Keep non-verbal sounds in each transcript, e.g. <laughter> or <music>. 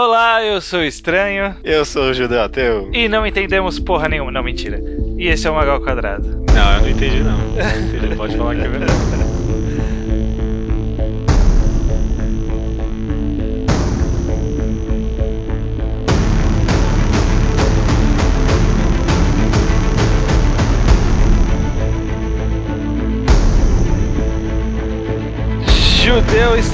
Olá, eu sou o Estranho. Eu sou o Judeu Ateu. E não entendemos porra nenhuma. Não, mentira. E esse é o Magal Quadrado. Não, eu não entendi não. não entendi. Pode falar que é verdade. <laughs>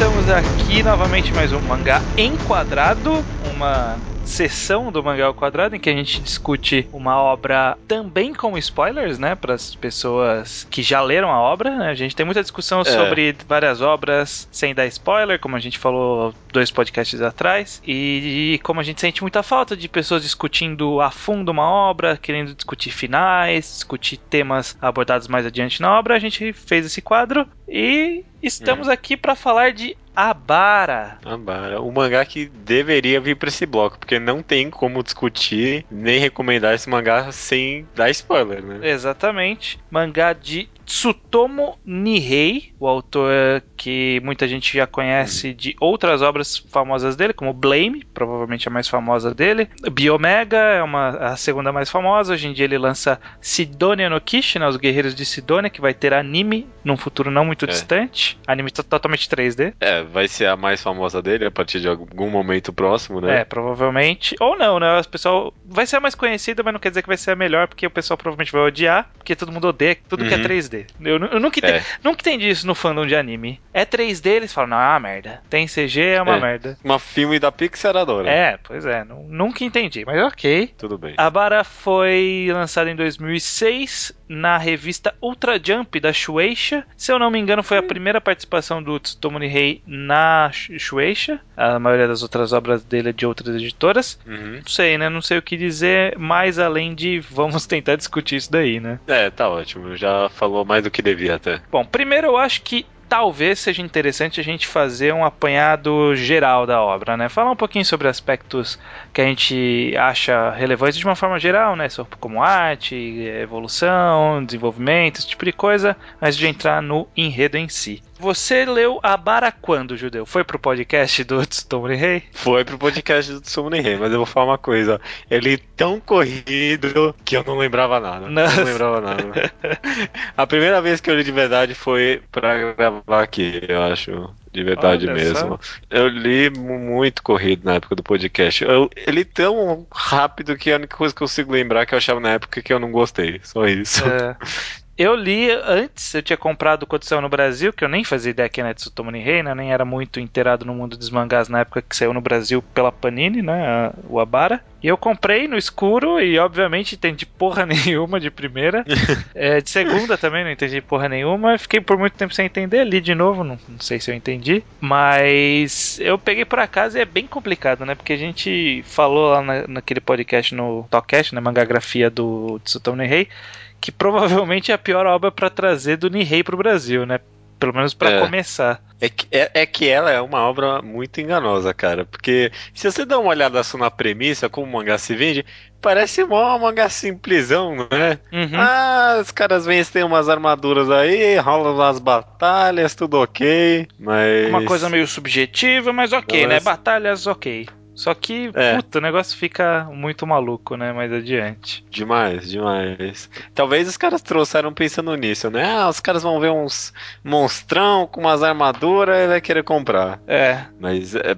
estamos aqui novamente mais um mangá enquadrado, uma sessão do Mangá ao Quadrado em que a gente discute uma obra também com spoilers, né, para as pessoas que já leram a obra. Né? A gente tem muita discussão é. sobre várias obras sem dar spoiler, como a gente falou dois podcasts atrás, e, e, como a gente sente muita falta de pessoas discutindo a fundo uma obra, querendo discutir finais, discutir temas abordados mais adiante na obra, a gente fez esse quadro e estamos hum. aqui para falar de Abara. Abara, o mangá que deveria vir para esse bloco, porque não tem como discutir nem recomendar esse mangá sem dar spoiler, né? Exatamente. Mangá de Tsutomu Nihei, o autor que muita gente já conhece uhum. de outras obras famosas dele, como Blame, provavelmente a mais famosa dele. Biomega é uma, a segunda mais famosa. Hoje em dia ele lança Sidonia no Kishi, né, Os Guerreiros de Sidonia, que vai ter anime num futuro não muito é. distante. Anime totalmente 3D. É, vai ser a mais famosa dele a partir de algum momento próximo, né? É, provavelmente. Ou não, né? O pessoal vai ser a mais conhecida, mas não quer dizer que vai ser a melhor, porque o pessoal provavelmente vai odiar, porque todo mundo odeia tudo uhum. que é 3D. Uhum. 3D. Eu, eu nunca, entendi, é. nunca entendi isso no fandom de anime. É 3D, eles falam, não, é uma merda. Tem CG, é uma é. merda. Uma filme da Pixar adora. É, pois é. Nunca entendi, mas ok. Tudo bem. A Bara foi lançada em 2006 na revista Ultra Jump da Shueisha. Se eu não me engano, foi a primeira participação do Tsutomu Nihei na Shueisha. A maioria das outras obras dele é de outras editoras. Uhum. Não sei, né? Não sei o que dizer mais além de vamos <laughs> tentar discutir isso daí, né? É, tá ótimo. Já falou mais do que devia até. Bom, primeiro eu acho que talvez seja interessante a gente fazer um apanhado geral da obra, né? Falar um pouquinho sobre aspectos que a gente acha relevantes de uma forma geral, né? Como arte, evolução, desenvolvimento, esse tipo de coisa, antes de entrar no enredo em si. Você leu a Bara quando, Judeu? Foi pro podcast do Tsutomu Rei? Foi pro podcast do Tsutomu Rei, mas eu vou falar uma coisa. Ele tão corrido que eu não lembrava nada. Nossa. Não lembrava nada. <laughs> a primeira vez que eu li de verdade foi pra gravar aqui, eu acho de verdade Olha mesmo. Só. Eu li muito corrido na época do podcast. Eu, ele é tão rápido que a única coisa que eu consigo lembrar é que eu achava na época que eu não gostei. Só isso. É. <laughs> Eu li antes, eu tinha comprado quando saiu no Brasil, que eu nem fazia ideia que era Tsutomu Nihei, né? Nem era muito inteirado no mundo dos mangás na época que saiu no Brasil pela Panini, né? O Abara. E eu comprei no escuro e, obviamente, entendi porra <laughs> nenhuma de primeira. <laughs> é, de segunda também não entendi porra nenhuma. Fiquei por muito tempo sem entender, li de novo, não, não sei se eu entendi. Mas eu peguei por acaso e é bem complicado, né? Porque a gente falou lá na, naquele podcast no Talkcast, na né? mangagrafia do Tsutomu Nihei que provavelmente é a pior obra para trazer do Nihei pro Brasil, né? Pelo menos para é. começar. É que, é, é, que ela é uma obra muito enganosa, cara. Porque se você dá uma olhada só na premissa, como o mangá se vende, parece mó mangá simplesão, né? Uhum. Ah, os caras vêm, têm umas armaduras aí, rolam umas batalhas, tudo ok. Mas. Uma coisa meio subjetiva, mas ok, né? Batalhas ok. Só que, é. puta, o negócio fica muito maluco, né? Mais adiante. Demais, demais. Talvez os caras trouxeram pensando nisso, né? Ah, os caras vão ver uns monstrão com umas armaduras e vai querer comprar. É. Mas é,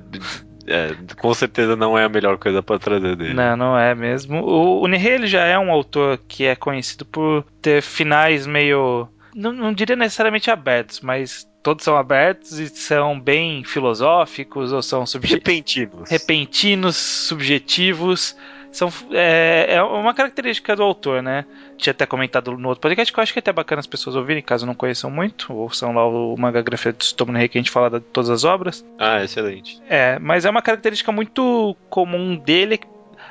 é, com certeza não é a melhor coisa para trazer dele. Não, não é mesmo. O, o Nihei, ele já é um autor que é conhecido por ter finais meio. Não, não diria necessariamente abertos, mas todos são abertos e são bem filosóficos ou são repentinos, repentinos, subjetivos. São, é, é, uma característica do autor, né? Tinha até comentado no outro podcast que eu acho que é até bacana as pessoas ouvirem, caso não conheçam muito, ou são lá o manga grafia do Tsutomu Rei que a gente fala de todas as obras. Ah, excelente. É, mas é uma característica muito comum dele.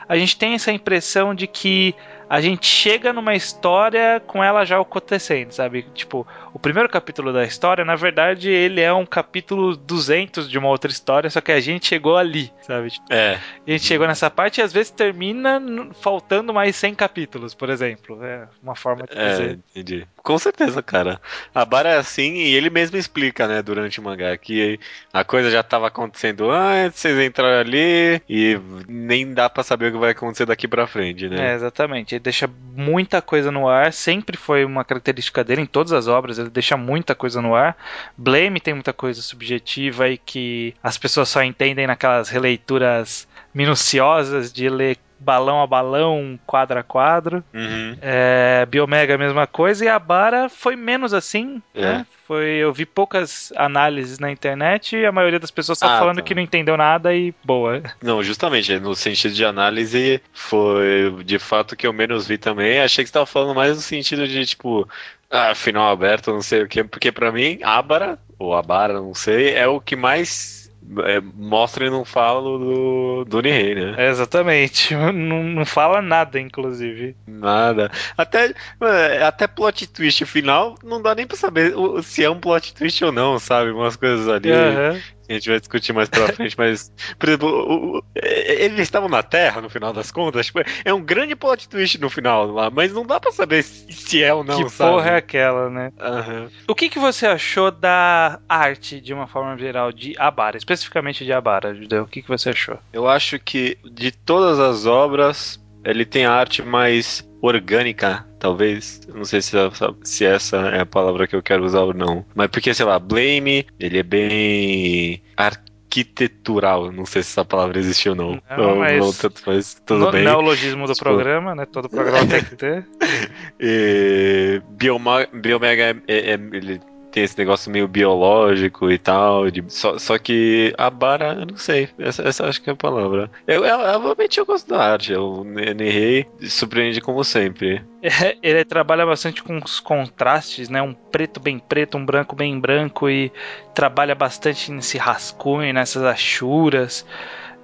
A gente tem essa impressão de que a gente chega numa história com ela já acontecendo, sabe? Tipo, o primeiro capítulo da história, na verdade, ele é um capítulo 200 de uma outra história, só que a gente chegou ali, sabe? É. a gente chegou nessa parte e às vezes termina faltando mais 100 capítulos, por exemplo. É uma forma de É, dizer. entendi. Com certeza, cara. A Bara é assim e ele mesmo explica, né, durante o mangá, que a coisa já tava acontecendo antes, vocês entraram ali e nem dá pra saber o que vai acontecer daqui pra frente, É, né? exatamente. Ele deixa muita coisa no ar, sempre foi uma característica dele em todas as obras, deixa muita coisa no ar. Blame tem muita coisa subjetiva e que as pessoas só entendem naquelas releituras minuciosas de ler balão a balão, quadro a quadro. Uhum. É, Biomega a mesma coisa e a Bara foi menos assim, É. né? Foi, eu vi poucas análises na internet e a maioria das pessoas só Ah, falando tá. que não entendeu nada e boa. Não, justamente, no sentido de análise, foi de fato que eu menos vi também. Achei que você tava falando mais no sentido de, tipo, ah, final aberto, não sei o quê, porque pra mim, Abara, ou Abara, não sei, é o que mais é, mostra e não falo do, do Nihei, né? É, exatamente. <laughs> Não, não fala nada, inclusive. Nada. Até, é, até plot twist final, não dá nem pra saber se é um plot twist ou não, sabe? Umas coisas ali. Aham. A gente vai discutir mais pra frente, mas, por exemplo, o- o- eles estavam na Terra no final das contas. Tipo, é um grande plot twist no final lá, mas não dá pra saber se se é ou não, que sabe? porra é aquela, né? Aham. O que, que você achou da arte, de uma forma geral, de Abara? Especificamente de Abara, Judeu. O que, que você achou? Eu acho que de todas as obras, ele tem a arte mais orgânica, talvez. Não sei se, se essa é a palavra que eu quero usar ou não. Mas porque, sei lá, Blame, ele é bem arquitetural. Não sei se essa palavra existe ou não. Não, Ou- mas- ou tanto faz, tudo no, bem. Neologismo do Tipo- programa, né? Todo programa tem que ter. <laughs> E Bioma, Biomega é, é- é- ele tem esse negócio meio biológico e tal. de- só, só que a Bara, eu não sei. Essa, essa acho que é a palavra. Eu, eu, eu realmente eu gosto da arte. O Nihei surpreende como sempre. <laughs> É, Ele trabalha bastante com os contrastes, né? Um preto bem preto, um branco bem branco e trabalha bastante nesse rascunho, nessas achuras.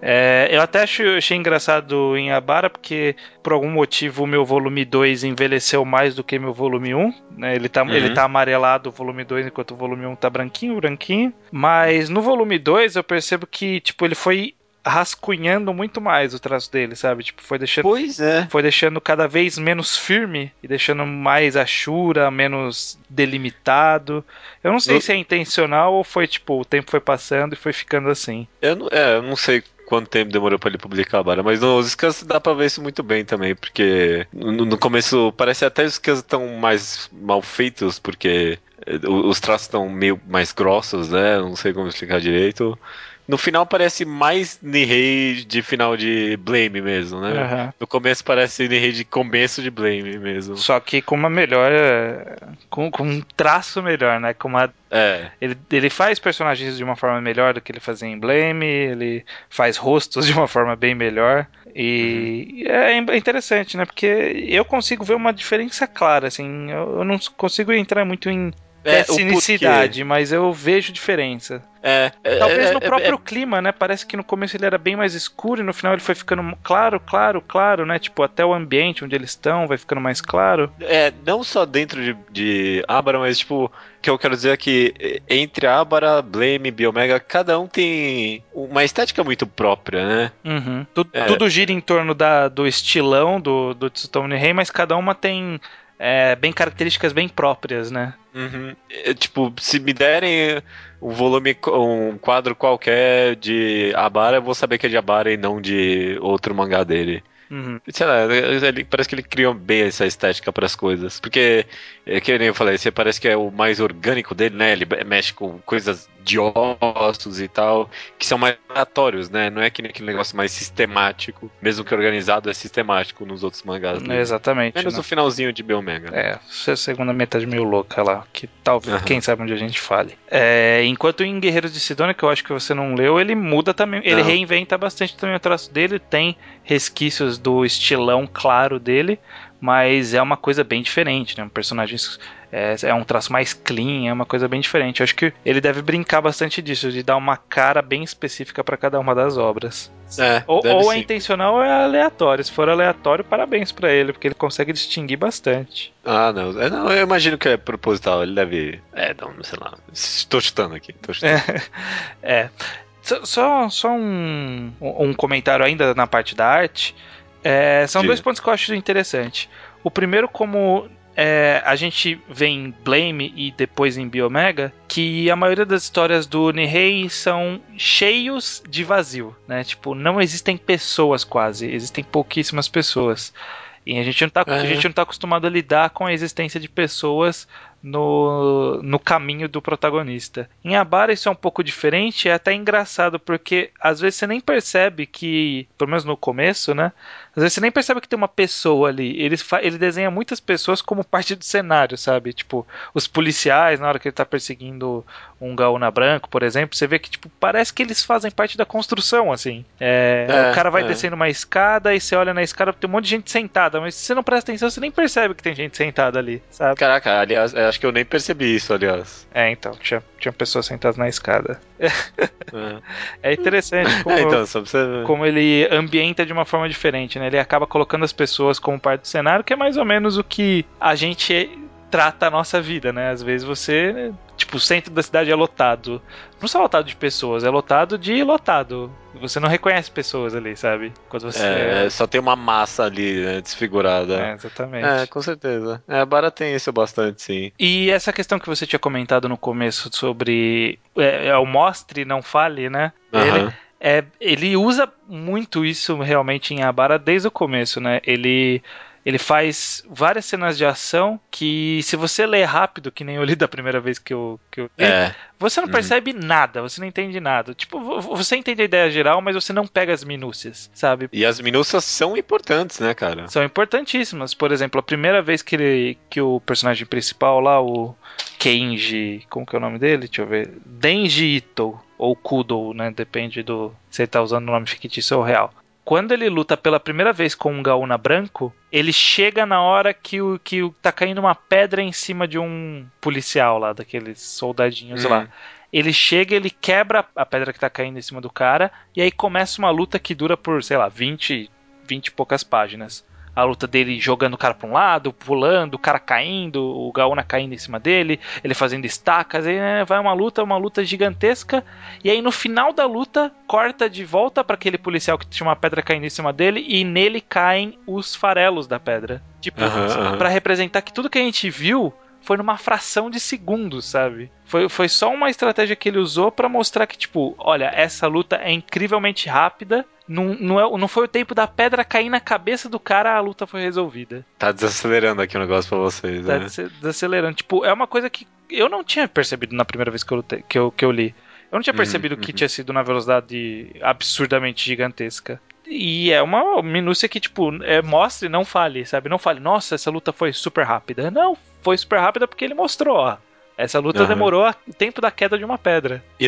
É, eu até acho, achei engraçado em Abara porque por algum motivo o meu volume 2 envelheceu mais do que meu volume 1. Né? Ele, tá, Uhum. ele tá amarelado o volume 2 enquanto o volume 1 tá branquinho, branquinho. Mas no volume 2 eu percebo que tipo, ele foi rascunhando muito mais o traço dele, sabe? Tipo, foi deixando Pois é. foi deixando cada vez menos firme e deixando mais achura, menos delimitado. Eu não sei se é intencional ou foi tipo, o tempo foi passando e foi ficando assim. Eu não, é, eu não sei quanto tempo demorou pra ele publicar a mas nos scans dá pra ver isso muito bem também, porque no, no começo parece até os scans estão mais mal feitos, porque eh, os traços estão meio mais grossos, né? Não sei como explicar direito. No final parece mais Nihei de final de Blame mesmo, né? Aham. No começo parece Nihei de começo de Blame mesmo. Só que com uma melhor. Com, com um traço melhor, né? Com uma, É, ele, ele faz personagens de uma forma melhor do que ele fazia em Blame, ele faz rostos de uma forma bem melhor. E é é interessante, né? Porque eu consigo ver uma diferença clara, assim. Eu, eu não consigo entrar muito em é tecnicidade, mas eu vejo diferença. É, é, Talvez é, no é- próprio é- clima, né? Parece que no começo ele era bem mais escuro e no final ele foi ficando claro, claro, claro, né? Tipo, até o ambiente onde eles estão vai ficando mais claro. É, não só dentro de, de Abara, mas tipo, o que eu quero dizer é que entre Abara, Blame, Biomega, cada um tem uma estética muito própria, né? Uhum. Tu- É. Tudo gira em torno da, do estilão do, do Tsutomu Rei, mas cada uma tem é, bem características bem próprias, né? Uhum. É, tipo, se me derem um volume, um quadro qualquer de Abara, eu vou saber que é de Abara e não de outro mangá dele. Uhum. Sei lá, ele, parece que ele criou bem essa estética para as coisas. Porque, é, que nem eu falei, você parece que é o mais orgânico dele, né? Ele mexe com coisas de ossos e tal, que são mais aleatórios, né? Não é que nem aquele negócio mais sistemático, mesmo que organizado é sistemático nos outros mangás. dele. Exatamente. Menos né? o finalzinho de Biomega. É, essa segunda metade meio louca lá, que talvez, Aham. quem sabe onde a gente fale. É, enquanto em Guerreiros de Sidônia, que eu acho que você não leu, ele muda também, ele Não. reinventa bastante também o traço dele, tem resquícios do estilão claro dele, mas é uma coisa bem diferente, né? Personagens É, é um traço mais clean, é uma coisa bem diferente. Eu acho que ele deve brincar bastante disso, de dar uma cara bem específica para cada uma das obras. É, ou, ou é intencional ou é aleatório. Se for aleatório, parabéns para ele, porque ele consegue distinguir bastante. Ah, não. É, não. Eu imagino que é proposital. Ele deve. É, não, sei lá. Estou chutando aqui. Tô chutando. <laughs> É. é. Só, só um, um comentário ainda na parte da arte. É, são Diga. dois pontos que eu acho interessante. O primeiro, como é, a gente vê em Blame e depois em Biomega que a maioria das histórias do Nihei são cheios de vazio, né? Tipo, não existem pessoas quase, existem pouquíssimas pessoas. E a gente não tá, é. a gente não tá acostumado a lidar com a existência de pessoas no, no caminho do protagonista. Em Abara isso é um pouco diferente, é até engraçado, porque às vezes você nem percebe que, pelo menos no começo, né? Às vezes você nem percebe que tem uma pessoa ali. Ele, ele desenha muitas pessoas como parte do cenário, sabe? Tipo, os policiais, na hora que ele tá perseguindo um gaúna branco, por exemplo, você vê que, tipo, parece que eles fazem parte da construção, assim. É, é, o cara vai é. descendo uma escada e você olha na escada, tem um monte de gente sentada, mas se você não presta atenção, você nem percebe que tem gente sentada ali, sabe? Caraca, aliás, acho que eu nem percebi isso, aliás. É, então, tinha, tinha pessoas sentadas na escada. É, <laughs> é interessante como, <laughs> é, então, você... como ele ambienta de uma forma diferente, né? Ele acaba colocando as pessoas como parte do cenário, que é mais ou menos o que a gente trata a nossa vida, né? Às vezes você, tipo, o centro da cidade é lotado. Não só lotado de pessoas, é lotado de lotado. Você não reconhece pessoas ali, sabe? Quando você é, é... só tem uma massa ali, né, desfigurada. É, exatamente. É, com certeza. É, a Bara tem isso bastante, sim. E essa questão que você tinha comentado no começo sobre é, é o mostre, não fale, né? Uhum. Ele, é, ele usa muito isso realmente em Abara desde o começo, né? Ele ele faz várias cenas de ação que, se você ler rápido, que nem eu li da primeira vez que eu, que eu li, é. você não uhum. percebe nada, você não entende nada. Tipo, você entende a ideia geral, mas você não pega as minúcias, sabe? E as minúcias são importantes, né, cara? São importantíssimas. Por exemplo, a primeira vez que, ele, que o personagem principal lá, o Kenji, como que é o nome dele? Deixa eu ver. Denji Ito ou Kudo, né? Depende do se ele tá usando o nome fictício ou real. Quando ele luta pela primeira vez com um Gaúna branco, ele chega na hora que, o, que o, tá caindo uma pedra em cima de um policial lá, daqueles soldadinhos hum. lá. Ele chega, ele quebra a pedra que tá caindo em cima do cara, e aí começa uma luta que dura por, sei lá, 20, 20 e poucas páginas a luta dele jogando o cara pra um lado, pulando, o cara caindo, o Gaona caindo em cima dele, ele fazendo estacas, aí né, vai uma luta, uma luta gigantesca, e aí no final da luta corta de volta para aquele policial que tinha uma pedra caindo em cima dele e nele caem os farelos da pedra. Tipo, uhum, para representar que tudo que a gente viu foi numa fração de segundos, sabe? Foi, foi só uma estratégia que ele usou para mostrar que, tipo, olha, essa luta é incrivelmente rápida. Não, não, é, não foi o tempo da pedra cair na cabeça do cara, a luta foi resolvida. Tá desacelerando aqui o negócio pra vocês, tá né? desacelerando. Tipo, é uma coisa que eu não tinha percebido na primeira vez que eu, que eu, que eu li. Eu não tinha uhum, percebido uhum, que tinha sido na velocidade absurdamente gigantesca. E é uma minúcia que, tipo, é, mostre e não fale, sabe? Não fale, nossa, essa luta foi super rápida. Não, foi super rápida porque ele mostrou, ó. Essa luta uhum. demorou o tempo da queda de uma pedra. E,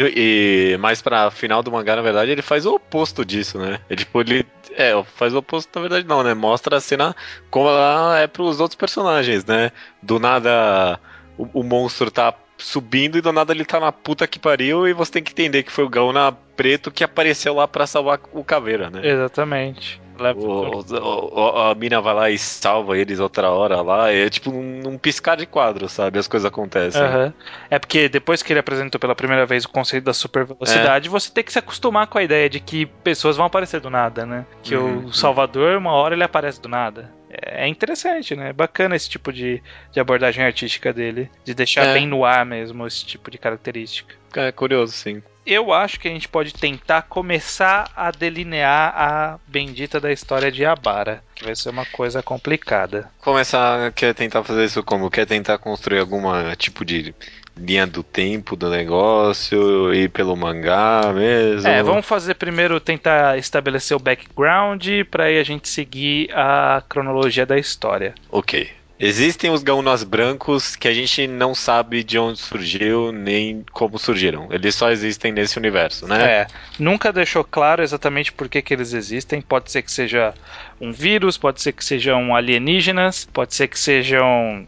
e mais pra final do mangá, na verdade, ele faz o oposto disso, né? Ele, tipo, ele. É, faz o oposto, na verdade, não, né? Mostra a cena como ela é pros outros personagens, né? Do nada o, o monstro tá subindo e do nada ele tá na puta que pariu e você tem que entender que foi o Gauna preto que apareceu lá para salvar o caveira, né? Exatamente. O, o, a mina vai lá e salva eles outra hora lá. É tipo um, um piscar de quadro, sabe? As coisas acontecem. Uhum. É porque depois que ele apresentou pela primeira vez o conceito da super velocidade, é. você tem que se acostumar com a ideia de que pessoas vão aparecer do nada, né? Que uhum. o Salvador, uma hora ele aparece do nada é interessante, né? É bacana esse tipo de, de abordagem artística dele, de deixar é. bem no ar mesmo esse tipo de característica. É curioso, sim. Eu acho que a gente pode tentar começar a delinear a bendita da história de Abara, que vai ser uma coisa complicada. Começar, quer tentar fazer isso como? Quer tentar construir algum tipo de linha do tempo do negócio, ir pelo mangá mesmo. É, vamos fazer primeiro tentar estabelecer o background para aí a gente seguir a cronologia da história. Ok. Existem os gaunas brancos que a gente não sabe de onde surgiu nem como surgiram. Eles só existem nesse universo, né? É. Nunca deixou claro exatamente por que, que eles existem. Pode ser que seja um vírus, pode ser que sejam alienígenas, pode ser que sejam.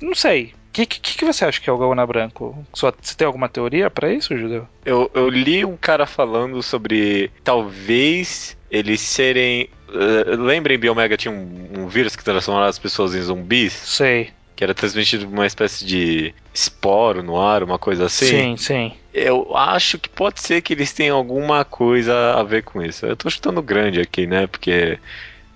Não sei que, que, que você acha que é o Gaúna Branco? Você tem alguma teoria para isso, Judeu? Eu, eu li um cara falando sobre talvez eles serem. Uh, lembrem, Biomega tinha um, um vírus que transformava as pessoas em zumbis? Sei que era transmitido uma espécie de esporo no ar, uma coisa assim. Sim, sim. Eu acho que pode ser que eles tenham alguma coisa a ver com isso. Eu tô chutando grande aqui, né? Porque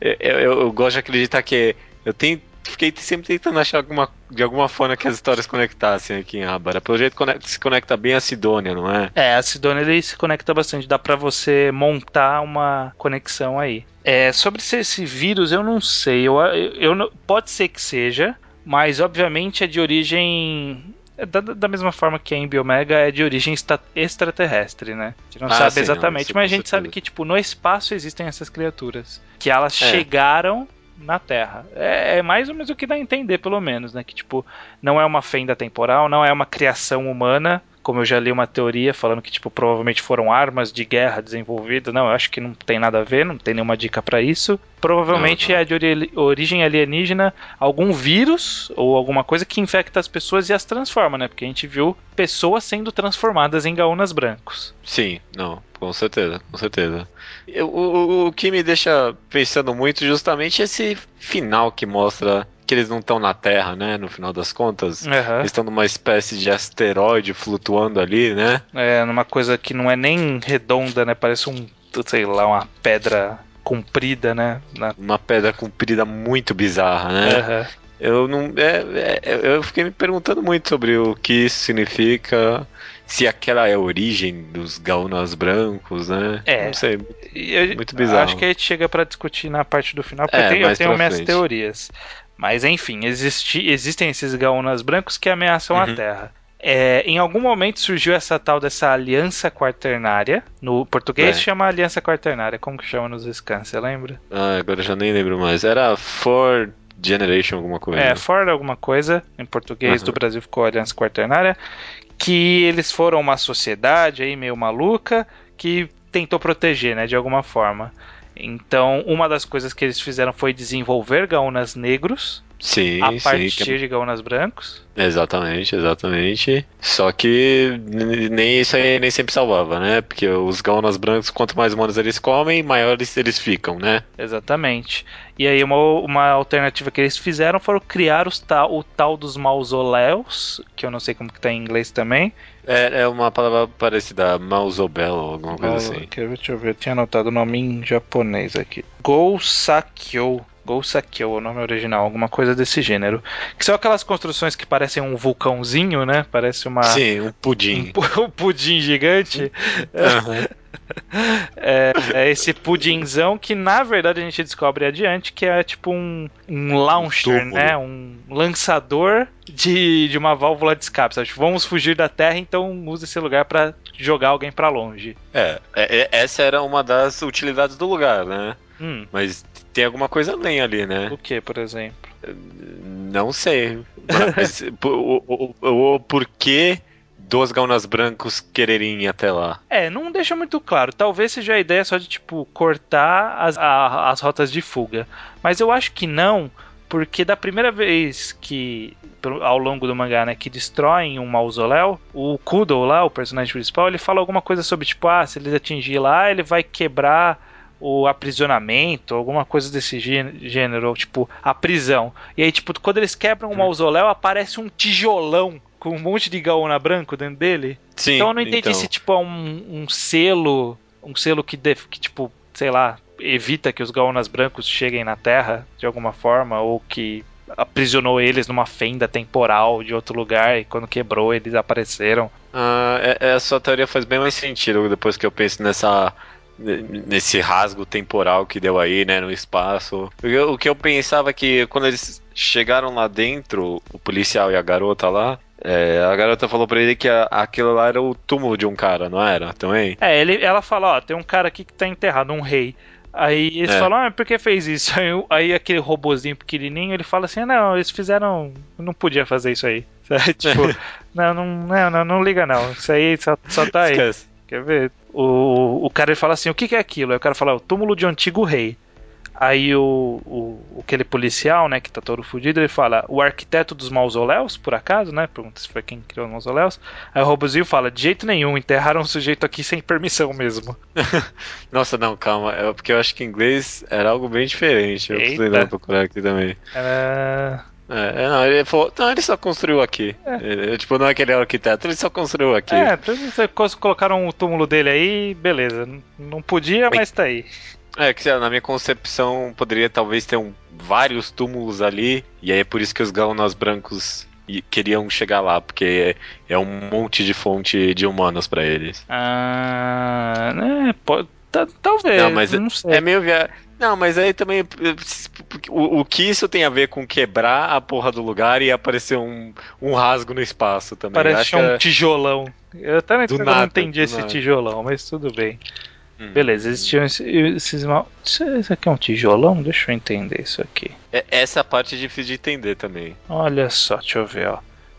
eu, eu, eu gosto de acreditar que eu tenho fiquei sempre tentando achar alguma, de alguma forma que as histórias conectassem aqui em Abara. Pelo jeito conecta, se conecta bem a Sidônia, não é? É, a Sidônia ele se conecta bastante. Dá para você montar uma conexão aí. É, sobre esse vírus, eu não sei. Eu, eu, eu, pode ser que seja, mas obviamente é de origem é da, da, mesma forma que a Embiomega é de origem extraterrestre, né? A gente não ah, sabe sim, exatamente, não, mas a gente sabe que, tipo, no espaço existem essas criaturas. Que elas é. chegaram na Terra. É, é, mais ou menos o que dá a entender, pelo menos, né? Que, tipo, não é uma fenda temporal, não é uma criação humana, como eu já li uma teoria falando que, tipo, provavelmente foram armas de guerra desenvolvidas. Não, eu acho que não tem nada a ver, não tem nenhuma dica para isso. Provavelmente não, não. é de ori origem alienígena algum vírus ou alguma coisa que infecta as pessoas e as transforma, né? Porque a gente viu pessoas sendo transformadas em gaúnas brancos. Sim, não, com certeza, com certeza. Eu, o, o que me deixa pensando muito justamente é esse final que mostra que eles não estão na Terra, né? No final das contas. Uhum. Eles estão numa espécie de asteroide flutuando ali, né? É, numa coisa que não é nem redonda, né? Parece um, sei lá, uma pedra comprida, né? Na... Uma pedra comprida muito bizarra, né? Uhum. Eu não. É, é, eu fiquei me perguntando muito sobre o que isso significa se aquela é a origem dos gaunas brancos, né? É. Não sei. Muito bizarro. Acho que a gente chega para discutir na parte do final, porque é, tem, eu tenho minhas frente. teorias. Mas enfim, existi, existem esses gaúnas brancos que ameaçam uhum. a Terra. É, em algum momento surgiu essa tal dessa aliança quaternária. No português é. chama aliança quaternária. Como que chama nos scans, você lembra? Ah, agora já nem lembro mais. Era For Generation alguma coisa. É, For alguma coisa. Em português uhum. do Brasil ficou aliança quaternária. Que eles foram uma sociedade aí meio maluca que tentou proteger, né, de alguma forma. Então, uma das coisas que eles fizeram foi desenvolver gaunas negros Sim, a partir sim, de gaunas brancos. Exatamente, exatamente. Só que nem isso aí nem sempre salvava, né? Porque os gaunas brancos, quanto mais humanos eles comem, maiores eles ficam, né? Exatamente. E aí uma, uma alternativa que eles fizeram foi criar os tal, o tal dos mausoléus, que eu não sei como que tá em inglês também. É, é uma palavra parecida, mausobel ou alguma coisa assim. Quer ver, deixa eu ver, eu tinha anotado o nome em japonês aqui. Gousakyo Gousakyo, o nome original, alguma coisa desse gênero. Que são aquelas construções que parecem um vulcãozinho, né? Parece uma. Sim, um pudim. Um, <laughs> um pudim gigante. Uhum. É, é, esse pudinzão que na verdade a gente descobre adiante que é tipo um, um launcher, um né? Um lançador de, de uma válvula de escape. Sabe? Tipo, vamos fugir da Terra, então usa esse lugar para jogar alguém para longe. É, é, é, essa era uma das utilidades do lugar, né? Hum. Mas tem alguma coisa além ali, né? O que, por exemplo? Não sei. Mas, <laughs> o, o, o, o porquê dos gaunas brancos quererem ir até lá. É, não deixa muito claro. Talvez seja a ideia só de, tipo, cortar as, a, as rotas de fuga. Mas eu acho que não, porque da primeira vez que, ao longo do mangá, né, que destroem um mausoléu, o Kudo lá, o personagem principal, ele fala alguma coisa sobre, tipo, ah, se eles atingir lá, ele vai quebrar o aprisionamento, alguma coisa desse gênero, tipo, a prisão. E aí, tipo, quando eles quebram o um mausoléu, aparece um tijolão com um monte de gaúna branco dentro dele. Sim, então eu não entendi então... se, tipo, é um, um selo, um selo que, def, que, tipo, sei lá, evita que os gaúnas brancos cheguem na Terra de alguma forma, ou que aprisionou eles numa fenda temporal de outro lugar e quando quebrou eles apareceram. Ah, é, essa teoria faz bem mais sentido depois que eu penso nessa nesse rasgo temporal que deu aí, né, no espaço. O que eu pensava que quando eles chegaram lá dentro, o policial e a garota lá, é, a garota falou pra ele que a, aquilo lá era o túmulo de um cara, não era? Também? É, ele, ela fala, ó, tem um cara aqui que tá enterrado, um rei. Aí eles é. falam, ah, por que fez isso? <laughs> Aí, aí, aquele robozinho pequenininho, ele fala assim, não, eles fizeram, não podia fazer isso aí. <laughs> tipo, <laughs> não, não, não, não, não, liga não, isso aí só, só tá aí. Esquece. Quer ver? O, o cara ele fala assim: o que, que é aquilo? Aí o cara fala: o túmulo de um antigo rei. Aí o, o, aquele policial, né, que tá todo fudido, ele fala: o arquiteto dos mausoléus, por acaso, né? Pergunta se foi quem criou os mausoléus. Aí o robozinho fala: de jeito nenhum, enterraram o sujeito aqui sem permissão mesmo. <laughs> Nossa, não, calma. É porque eu acho que em inglês era algo bem diferente. Eu preciso dar procurar aqui também. Era. É, é, não, ele falou, não, ele só construiu aqui. É. Ele, tipo, não é aquele arquiteto, ele só construiu aqui. É, colocaram o túmulo dele aí, beleza. Não podia, mas tá aí. É, que na minha concepção poderia talvez ter um, vários túmulos ali, e aí é por isso que os gaunas brancos queriam chegar lá, porque é, é um monte de fonte de humanos para eles. Ah, né, pode, talvez, não, mas não sei. É meio via... Não, mas aí também o, o, que isso tem a ver com quebrar a porra do lugar e aparecer um, um rasgo no espaço também? Parece um é... tijolão. Eu até não, nada, entendi esse nada. tijolão, mas tudo bem. Hum. Beleza, existiam esses mal. Isso aqui é um tijolão? Deixa eu entender isso aqui. É, essa parte é difícil de entender também. Olha só, deixa eu ver, ó.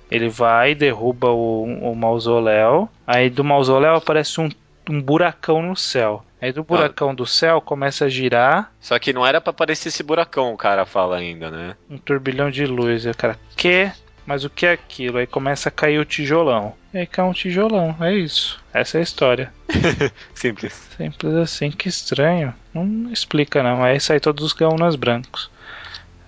Ele vai, derruba o, o mausoléu. Aí do mausoléu aparece um, um buracão no céu. Aí do buracão ah. do céu começa a girar. Só que não era para aparecer esse buracão, o cara fala ainda, né? Um turbilhão de luz. E o cara, que? Mas o que é aquilo? Aí começa a cair o tijolão. E aí cai um tijolão. É isso. Essa é a história. <laughs> Simples. Simples assim, que estranho. Não explica não. Aí sai todos os gaunas brancos.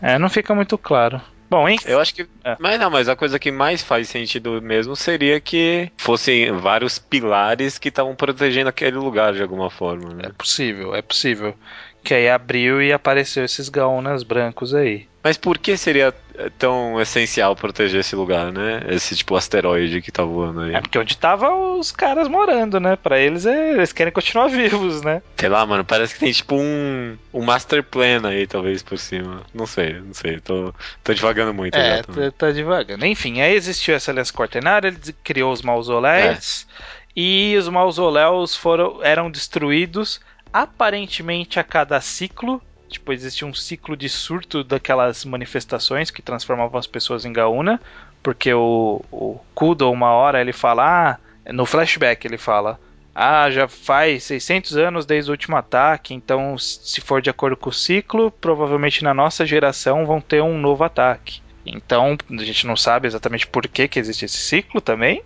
É, não fica muito claro. Bom, hein? Eu acho que. É. Mas não, mas a coisa que mais faz sentido mesmo seria que fossem vários pilares que estavam protegendo aquele lugar de alguma forma. Né? É possível, é possível. Que aí abriu e apareceu esses gaonas brancos aí. Mas por que seria tão essencial proteger esse lugar, né? Esse tipo asteroide que tá voando aí. É porque onde tava os caras morando, né? Pra eles, é, eles querem continuar <laughs> vivos, né? Sei lá, mano, parece que tem tipo um, um master plan aí, talvez, por cima. Não sei, não sei. Tô, tô devagando muito. É, tá, tá devagando. Enfim, aí existiu essa aliança quaternária, ele criou os mausoléus. É. E os mausoléus foram, eram destruídos aparentemente a cada ciclo. Tipo, existia um ciclo de surto daquelas manifestações que transformavam as pessoas em gaúna. Porque o, o Kudo, uma hora, ele fala. Ah, no flashback ele fala. Ah, já faz 600 anos desde o último ataque, então, se for de acordo com o ciclo, provavelmente na nossa geração vão ter um novo ataque. Então, a gente não sabe exatamente por que, que existe esse ciclo também.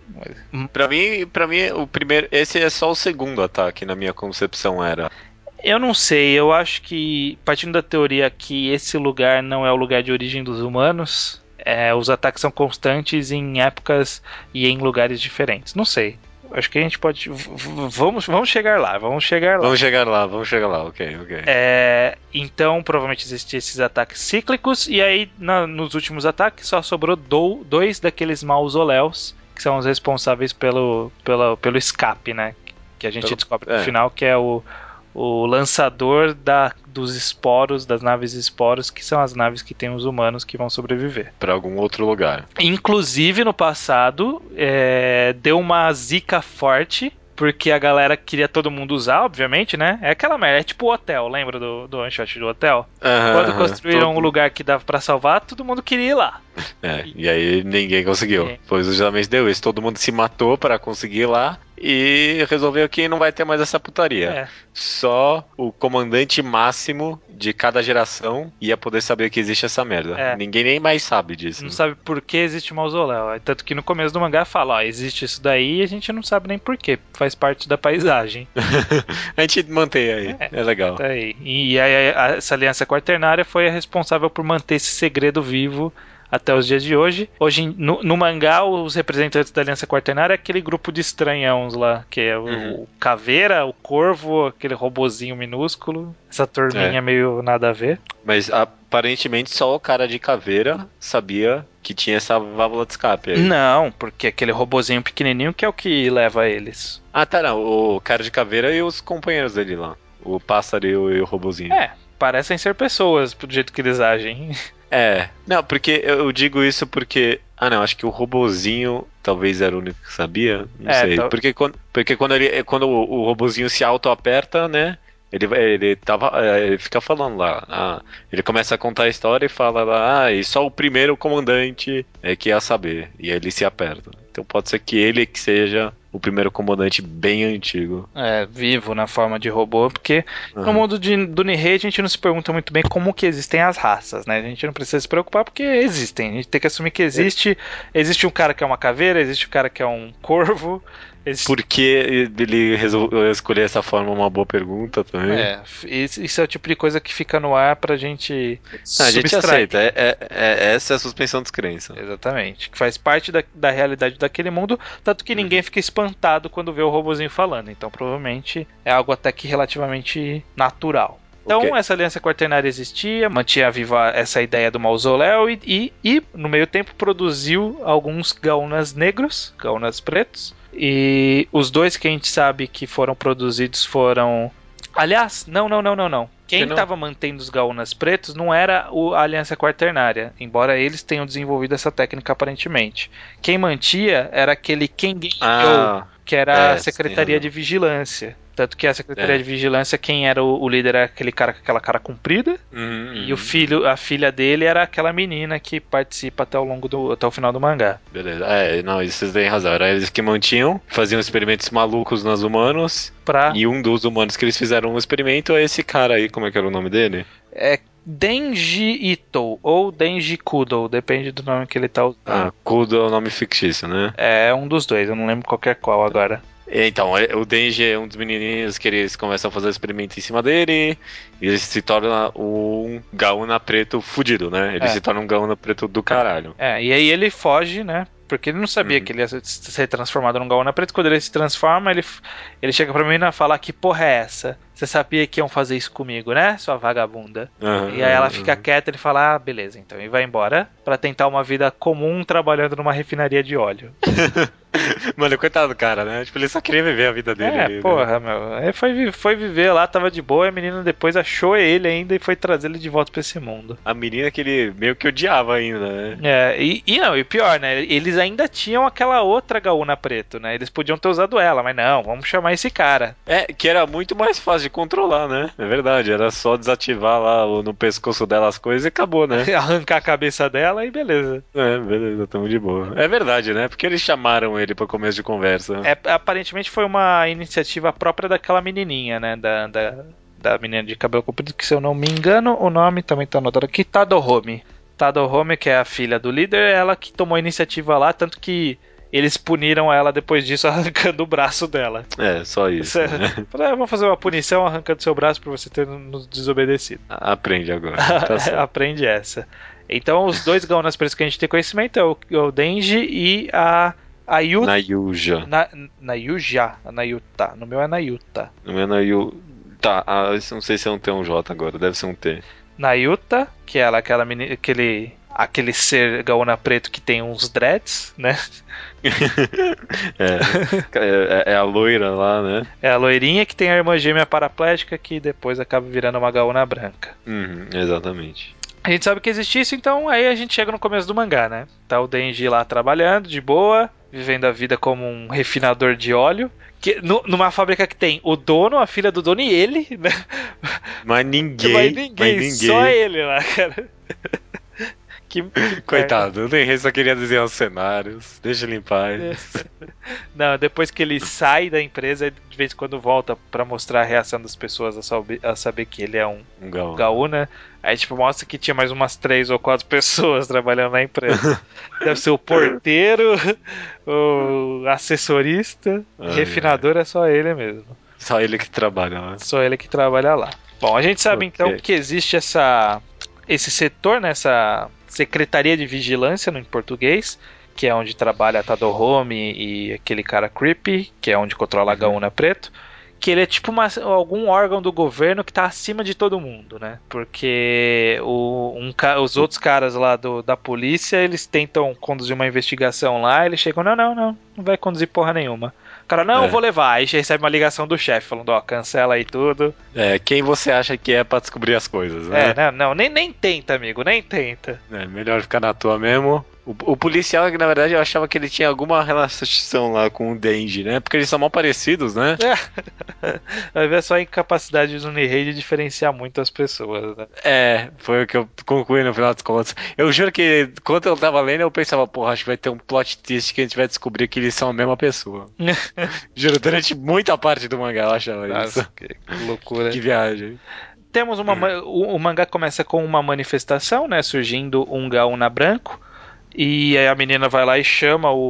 Mas... Para mim, para mim o primeiro, esse é só o segundo ataque na minha concepção era. Eu não sei, eu acho que partindo da teoria que esse lugar não é o lugar de origem dos humanos, é, os ataques são constantes em épocas e em lugares diferentes. Não sei. Acho que a gente pode. Vamos, vamos chegar lá, vamos chegar lá. Vamos chegar lá, vamos chegar lá, ok, ok. É, então, provavelmente existiam esses ataques cíclicos, e aí na, nos últimos ataques só sobrou do, dois daqueles mausoléus, que são os responsáveis pelo, pelo, pelo escape, né? Que a gente pelo, descobre no é. final, que é o, o lançador da, dos esporos, das naves esporos, que são as naves que tem os humanos que vão sobreviver. Para algum outro lugar. Inclusive, no passado, é, deu uma zica forte porque a galera queria todo mundo usar, obviamente, né? É aquela merda, é tipo o hotel, lembra do, do one shot do hotel? Uhum, Quando construíram todo... um lugar que dava para salvar, todo mundo queria ir lá. É, e aí ninguém conseguiu. É. Pois justamente deu isso, todo mundo se matou para conseguir ir lá e resolveu que não vai ter mais essa putaria. É. Só o comandante máximo de cada geração ia poder saber que existe essa merda. É. Ninguém nem mais sabe disso. Não sabe por que existe o mausoléu. Tanto que no começo do mangá fala, ó, existe isso daí e a gente não sabe nem por quê. Faz parte da paisagem. <laughs> a gente mantém aí. É, é legal. Tá aí. E aí, essa aliança quaternária foi a responsável por manter esse segredo vivo até os dias de hoje. Hoje, no, no mangá, os representantes da Aliança Quaternária é aquele grupo de estranhões lá, que é o, uhum. o Caveira, o Corvo, aquele robozinho minúsculo. Essa turminha é. meio nada a ver. Mas aparentemente só o cara de caveira sabia que tinha essa válvula de escape aí. Não, porque aquele robozinho pequenininho que é o que leva eles. Ah, tá, não. O cara de caveira e os companheiros dele lá. O pássaro e o, e o robozinho. É, parecem ser pessoas, do jeito que eles agem. <laughs> É, não, porque eu digo isso porque. Ah, não, acho que o robozinho talvez era o único que sabia. Não é, sei. Tá... Porque, quando, porque quando, ele, quando o, o robozinho se auto-aperta, né? Ele, ele, tava, é, ele fica falando lá. Ah, ele começa a contar a história e fala lá, ah, e só o primeiro comandante é que ia saber. E ele se aperta. Então pode ser que ele que seja o primeiro comandante bem antigo. É, vivo na forma de robô, porque uhum. no mundo de, do Nihei a gente não se pergunta muito bem como que existem as raças, né? A gente não precisa se preocupar porque existem. A gente tem que assumir que existe. Existe um cara que é uma caveira, existe um cara que é um corvo, esse... Por que ele resolveu escolher essa forma? Uma boa pergunta também. É, isso é o tipo de coisa que fica no ar pra gente. Não, a gente aceita. É, é, é, essa é a suspensão de descrença. Exatamente. Que faz parte da, da realidade daquele mundo, tanto que ninguém fica espantado quando vê o robozinho falando. Então, provavelmente é algo até que relativamente natural. Então, okay. essa aliança quaternária existia, mantinha viva essa ideia do mausoléu e, e, e, no meio tempo, produziu alguns gaunas negros, gaunas pretos, e os dois que a gente sabe que foram produzidos foram. Aliás, não, não, não, não, não. Quem estava mantendo os gaunas pretos não era o, a Aliança Quaternária, embora eles tenham desenvolvido essa técnica aparentemente. Quem mantia era aquele Kengen ah, que era é, a Secretaria sim, de Vigilância. Tanto que a Secretaria é. de Vigilância, quem era o, o, líder era aquele cara com aquela cara comprida. Uhum, e o filho, a filha dele era aquela menina que participa até o longo do. até o final do mangá. Beleza. É, não, isso vocês têm razão. Era eles que mantinham, faziam experimentos malucos nos humanos. Pra... E um dos humanos que eles fizeram um experimento é esse cara aí, como é que era o nome dele? É Denji Ito ou Denji Kudo, depende do nome que ele tá usando. Ah, Kudo é o nome fictício, né? É um dos dois, eu não lembro qualquer qual agora. Então, é, o Denji é um dos menininhos que eles começam a fazer experimento em cima dele, e ele se torna um Gaúna preto fudido, né? Ele é. se torna um Gaúna preto do caralho. É, e aí ele foge, né? Porque ele não sabia uhum. que ele ia ser transformado num Gaúna preto. Quando ele se transforma, ele, ele chega pra mim e fala: Que porra é essa? Você sabia que iam fazer isso comigo, né, sua vagabunda? Uhum, e aí ela fica uhum. quieta e ele fala: Ah, beleza, então. E vai embora para tentar uma vida comum trabalhando numa refinaria de óleo. <laughs> Mano, coitado do cara, né? Tipo, ele só queria viver a vida dele. É, ali, né? porra, né? meu. Aí foi, foi viver lá, tava de boa, e a menina depois achou ele ainda e foi trazer ele de volta pra esse mundo. A menina que ele meio que odiava ainda, né? É, e, e não, e pior, né? Eles ainda tinham aquela outra gaúna preto, né? Eles podiam ter usado ela, mas não, vamos chamar esse cara. É, que era muito mais fácil de controlar, né? É verdade, era só desativar lá no pescoço dela as coisas e acabou, né? <laughs> Arrancar a cabeça dela e beleza. É, beleza, tamo de boa. É verdade, né? Porque eles chamaram ele para começo de conversa. É, aparentemente foi uma iniciativa própria daquela menininha, né? Da, da, da menina de cabelo comprido, que se eu não me engano, o nome também tá anotado aqui, Tadohome. Tadohome, que é a filha do líder, ela que tomou a iniciativa lá, tanto que eles puniram ela depois disso <laughs> arrancando o braço dela. É, só isso. Né? <laughs> Vamos fazer uma punição arrancando seu braço por você ter nos desobedecido. Aprende agora. Tá <laughs> Aprende essa. Então, os dois Gaunas pretos que a gente tem conhecimento é o, o Denji e a Ayu... Nayuja. Na, Nayuja. Nayuta. No meu é Nayuta. No meu é Nayuta. Tá, ah, não sei se é um T ou um J agora, deve ser um T. Nayuta, que é ela, aquela menina, aquele, aquele ser gaúna preto que tem uns dreads, né? <laughs> É, é, é, a loira lá, né? É a loirinha que tem a irmã gêmea paraplégica que depois acaba virando uma gaúna branca. Uhum, exatamente. A gente sabe que existe isso, então aí a gente chega no começo do mangá, né? Tá o Denji lá trabalhando, de boa, vivendo a vida como um refinador de óleo. Que, no, numa fábrica que tem o dono, a filha do dono e ele, né? Mas <laughs> ninguém. Mas ninguém, mas ninguém. só ele lá, cara. Que, Coitado, o Nem só queria desenhar os cenários. Deixa ele em paz. <laughs> Não, depois que ele sai da empresa, de vez em quando volta para mostrar a reação das pessoas a saber, a saber que ele é um, um gaúna. gaúna. Aí, tipo, mostra que tinha mais umas três ou quatro <laughs> pessoas trabalhando na empresa. <laughs> Deve ser o porteiro, o assessorista, Ai, refinador é. é só ele mesmo. Só ele que trabalha lá. Só ele que trabalha lá. Bom, a gente sabe okay. então que existe essa esse setor nessa Secretaria de Vigilância no em português, que é onde trabalha a Tadorome e aquele cara Creepy, que é onde controla a uhum. Gaúna Preto. Que ele é tipo uma, algum órgão do governo que está acima de todo mundo, né? Porque o, um, os outros caras lá do, da polícia, eles tentam conduzir uma investigação lá, eles chegam, não, não, não, não vai conduzir porra nenhuma. O cara, não, é. vou levar. Aí recebe uma ligação do chefe falando, ó, cancela aí tudo. É, quem você acha que é pra descobrir as coisas, né? É, não, não nem, nem tenta, amigo, nem tenta. É, melhor ficar na tua mesmo. O, o, policial, que na verdade eu achava que ele tinha alguma relação lá com o Denji, né? Porque eles são mal parecidos, né? É. <laughs> Vai ver só a incapacidade do Nihei de diferenciar muito as pessoas, né? É, foi o que eu concluí no final das contas. Eu juro que quando eu tava lendo, eu pensava, porra, acho que vai ter um plot twist que a gente vai descobrir que eles são a mesma pessoa. <laughs> juro, durante muita parte do mangá eu achava Nossa, isso. Que loucura. Que viagem temos uma. O, o, mangá começa com uma manifestação, né? Surgindo um Gaúna branco. E aí a menina vai lá e chama o,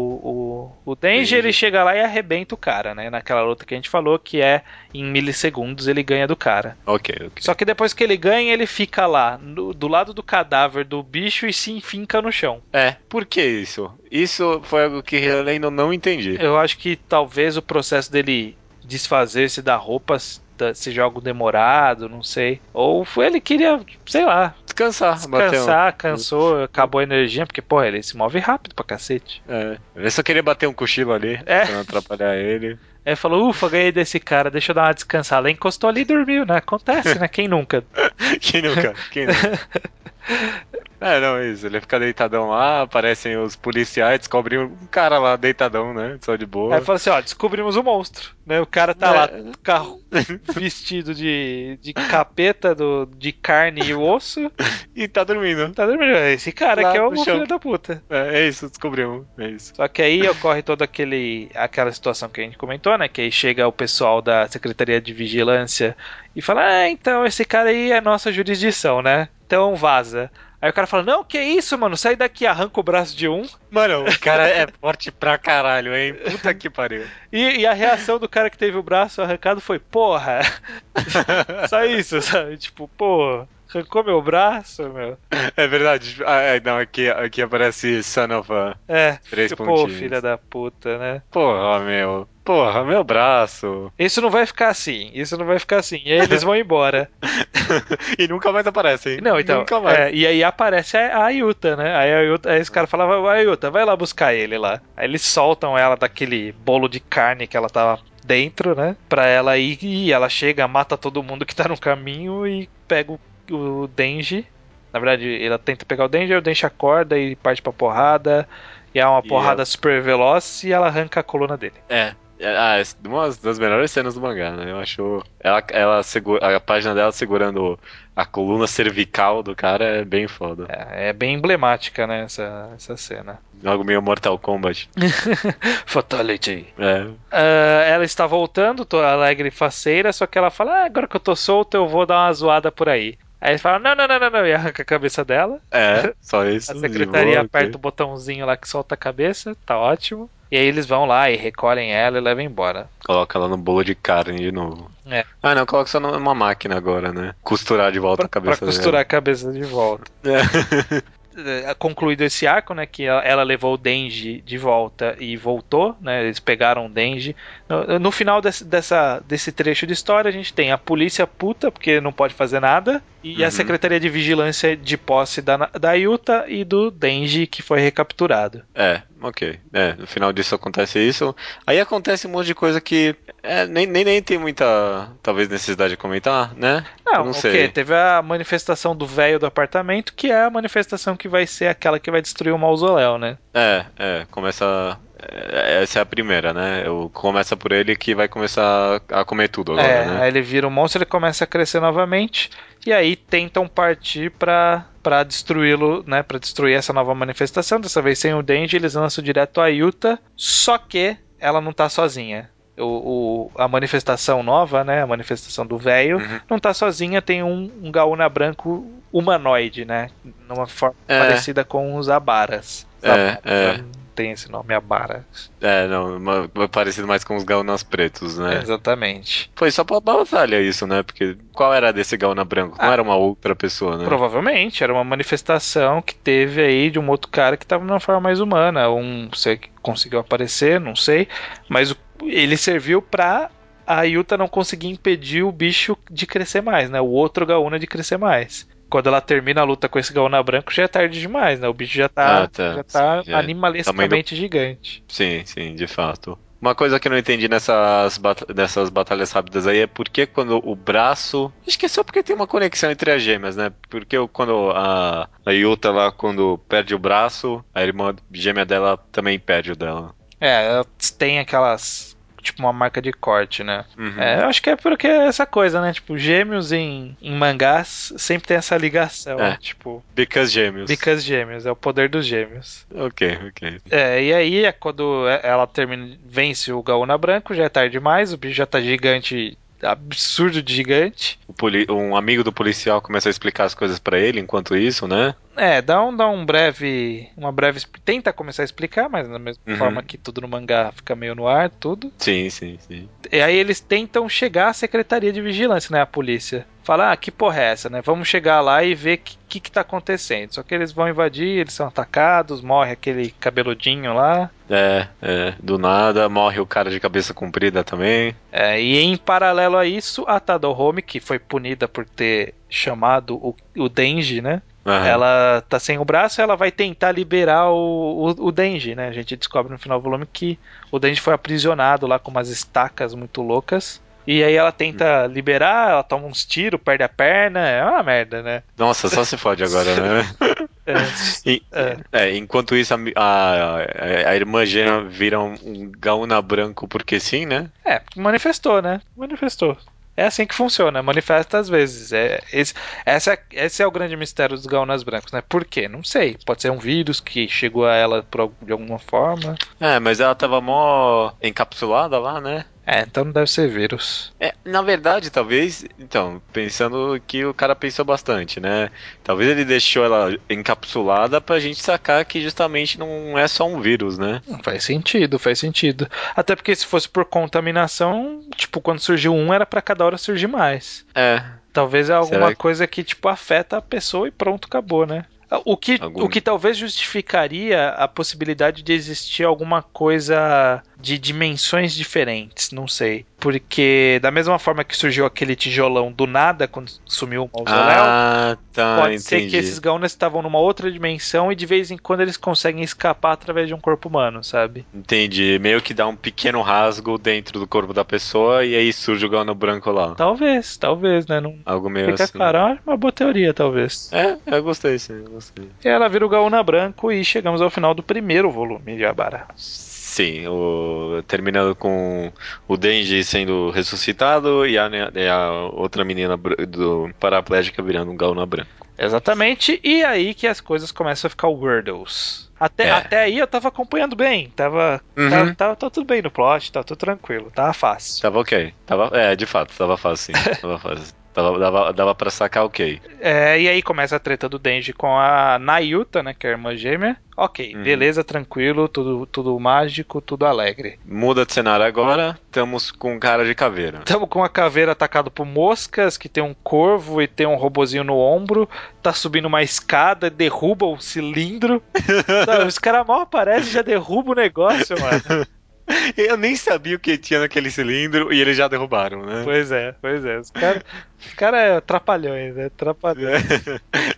o, o Denji, ele chega lá e arrebenta o cara, né? Naquela luta que a gente falou, que é em milissegundos ele ganha do cara. Ok, ok. Só que depois que ele ganha, ele fica lá, no, do lado do cadáver do bicho e se enfinca no chão. É, por que isso? Isso foi algo que eu ainda não entendi. Eu acho que talvez o processo dele desfazer-se da roupa seja algo demorado, não sei. Ou foi ele queria, sei lá. Descansar. Descansar, um... cansou, acabou a energia, porque, pô, ele se move rápido pra cacete. É. Ele só queria bater um cochilo ali, é. pra não atrapalhar ele. Aí falou, ufa, ganhei desse cara, deixa eu dar uma descansada. Ele encostou ali e dormiu, né? Acontece, né? Quem nunca? <laughs> Quem nunca? Quem nunca? <laughs> É, não, isso. Ele fica deitadão lá, aparecem os policiais, descobrem um cara lá deitadão, né? Só de boa. Aí fala assim: ó, descobrimos o um monstro, né? O cara tá é. lá, carro, <laughs> vestido de, de capeta do, de carne e osso. e tá dormindo. Tá dormindo. É esse cara lá que é o filho da puta. É, é, isso, descobrimos. É isso. Só que aí ocorre toda aquele, aquela situação que a gente comentou, né? Que aí chega o pessoal da Secretaria de Vigilância e fala: Ah, então esse cara aí é nossa jurisdição, né? Então vaza. Aí o cara fala: Não, que isso, mano? Sai daqui, arranca o braço de um. Mano, o cara é <laughs> forte pra caralho, hein? Puta que pariu. E, e a reação do cara que teve o braço arrancado foi: Porra. <laughs> Só isso, sabe? Tipo, pô. Arrancou meu braço, meu. É verdade. Ah, é, não, aqui, aqui aparece Son of a. É. Três tipo, pontinhos. Pô, filha da puta, né? Porra, meu. Porra, meu braço. Isso não vai ficar assim. Isso não vai ficar assim. E aí eles vão <laughs> embora. e nunca mais aparecem. Não, então. Nunca mais. É, e aí aparece a, a Yuta, né? Aí, a Yuta, aí esse cara falava, vai, Yuta, vai lá buscar ele lá. Aí eles soltam ela daquele bolo de carne que ela tava dentro, né? Pra ela ir e ela chega, mata todo mundo que tá no caminho e pega o, o Denji. Na verdade, ela tenta pegar o Denji, o Denji acorda e parte pra porrada. E é uma e porrada super veloz e ela arranca a coluna dele. É, ah, é uma das melhores cenas do mangá, né? Eu acho. Ela, ela segura, a página dela segurando a coluna cervical do cara é bem foda. É, é bem emblemática, né? Essa, essa cena. Algo meio Mortal Kombat. <laughs> Fatality. É. Uh, ela está voltando, tô alegre e faceira, só que ela fala: ah, agora que eu tô solto, eu vou dar uma zoada por aí. Aí ele fala, não, não, não, não, não, e arranca a cabeça dela. É, <laughs> só isso. A secretaria boa, aperta okay. o botãozinho lá que solta a cabeça, tá ótimo. E aí eles vão lá e recolhem ela e levam embora. Coloca ela no bolo de carne de novo. É. Ah, não, coloca só numa máquina agora, né? Costurar de volta pra, a cabeça Pra costurar dela. a cabeça de volta. É. <laughs> É, concluído esse arco, né, que ela levou o Denji de volta e voltou, né, eles pegaram o Denji. No, no final desse, dessa, desse trecho de história, a gente tem a polícia puta, porque não pode fazer nada, e uhum. a Secretaria de Vigilância de posse da, da Yuta e do Denji, que foi recapturado. É, ok. É, no final disso acontece isso. Aí acontece um monte de coisa que é, nem, nem, nem tem muita, talvez, necessidade de comentar, né? Não, não sei. Okay. Teve a manifestação do velho do apartamento, que é a manifestação que vai ser aquela que vai destruir o mausoléu, né? É, é. Começa é, essa é a primeira, né? Eu, começa por ele que vai começar a comer tudo agora, é, né? Aí ele vira um monstro, ele começa a crescer novamente e aí tentam partir para para destruí-lo, né, para destruir essa nova manifestação. Dessa vez sem o Denji, eles lançam direto a Yuta, só que ela não tá sozinha. O, o, a manifestação nova, né? A manifestação do velho, uhum. não tá sozinha, tem um, um Gaúna branco humanoide, né? Numa forma é. parecida com os Abaras. É, é tem esse nome, Abara. É, não, uma, parecido mais com os Gaunas pretos, né? exatamente. Foi só pra batalha isso, né? Porque qual era desse Gauna branco? Não ah, era uma outra pessoa, né? Provavelmente, era uma manifestação que teve aí de um outro cara que tava numa forma mais humana. Um, sei que conseguiu aparecer, não sei. Mas ele serviu pra a Yuta não conseguir impedir o bicho de crescer mais, né? O outro Gaúna de crescer mais quando ela termina a luta com esse Gaúna branco, já é tarde demais, né? O bicho já tá, ah, tá. Já tá sim, animalescamente do... gigante. Sim, sim, de fato. Uma coisa que eu não entendi nessas, nessas batalhas rápidas aí é porque quando o braço. Acho que é só porque tem uma conexão entre as gêmeas, né? Porque quando a, a Yuta lá, quando perde o braço, a irmã gêmea dela também perde o dela. É, ela tem aquelas tipo uma marca de corte, né? Uhum. É, eu acho que é porque é essa coisa, né? Tipo, gêmeos em, em mangás sempre tem essa ligação. É. Tipo. Because gêmeos. Because gêmeos, é o poder dos gêmeos. Ok, ok. É, e aí é quando ela termina, vence o Gaúna Branco, já é tarde demais, o bicho já tá gigante absurdo de gigante. Um amigo do policial começa a explicar as coisas para ele enquanto isso, né? É, dá um, dá um breve. Uma breve. Tenta começar a explicar, mas da mesma uhum. forma que tudo no mangá fica meio no ar, tudo. Sim, sim, sim. E aí eles tentam chegar à Secretaria de Vigilância, né? A polícia. Fala, ah, que porra é essa, né? Vamos chegar lá e ver o que, que, que tá acontecendo. Só que eles vão invadir, eles são atacados, morre aquele cabeludinho lá. É, é, do nada, morre o cara de cabeça comprida também. É, e em paralelo a isso, a Tadahome, que foi punida por ter chamado o, o Denji, né? Uhum. Ela tá sem o braço ela vai tentar liberar o, o, o, Denji, né? A gente descobre no final do volume que o Denji foi aprisionado lá com umas estacas muito loucas. E aí ela tenta liberar, ela toma uns tiros, perde a perna, é uma merda, né? Nossa, só se fode agora, né? <laughs> é. E, é. é. enquanto isso, a, a, a irmã Gena vira um, um gaúna branco porque sim, né? É, manifestou, né? Manifestou. É assim que funciona, manifesta às vezes. É, esse, essa, é, esse é o grande mistério dos gaunas brancos, né? Por quê? Não sei. Pode ser um vírus que chegou a ela por, de alguma forma. É, mas ela tava mó encapsulada lá, né? É, então não deve ser vírus. É, na verdade, talvez. Então, pensando que o cara pensou bastante, né? Talvez ele deixou ela encapsulada pra gente sacar que justamente não é só um vírus, né? Faz sentido, faz sentido. Até porque se fosse por contaminação, tipo, quando surgiu um, era para cada hora surgir mais. É. Talvez é alguma que... coisa que, tipo, afeta a pessoa e pronto, acabou, né? O que, Algum... o que talvez justificaria a possibilidade de existir alguma coisa de dimensões diferentes, não sei. Porque da mesma forma que surgiu aquele tijolão do nada quando sumiu o mausoléu, ah, tá, pode entendi. ser que esses Gaunas estavam numa outra dimensão e de vez em quando eles conseguem escapar através de um corpo humano, sabe? Entendi. Meio que dá um pequeno rasgo dentro do corpo da pessoa e aí surge o Gauna branco lá. Talvez, talvez, né? Não Algo meio fica assim. claro. Ah, uma boa teoria, talvez. É, eu gostei, sim, gostei. E ela vira o Gauna branco e chegamos ao final do primeiro volume de Abara. Sim, o, terminando com o Denji sendo ressuscitado e a, e a outra menina do paraplégica virando um gauna branco. Exatamente, e aí que as coisas começam a ficar Wordles. Até, é. até aí eu tava acompanhando bem, tava, uhum. tava, tava, tava, tudo bem no plot, tava tudo tranquilo, tava fácil. Tava ok, tava, é, de fato, tava fácil sim, <laughs> tava fácil. Dava, dava, dava pra sacar ok. É, e aí começa a treta do Denji com a Nayuta, né? Que é a irmã gêmea. Ok, uhum. beleza, tranquilo, tudo, tudo mágico, tudo alegre. Muda de cenário agora, estamos com cara de caveira. Estamos com a caveira atacado por moscas, que tem um corvo e tem um robozinho no ombro, tá subindo uma escada, derruba o cilindro. <laughs> os caras mal aparecem e já derruba o negócio, mano. <laughs> Eu nem sabia o que tinha naquele cilindro e eles já derrubaram, né? Pois é, pois é. Os caras cara é trapalhões, né? Trapalhões. <laughs>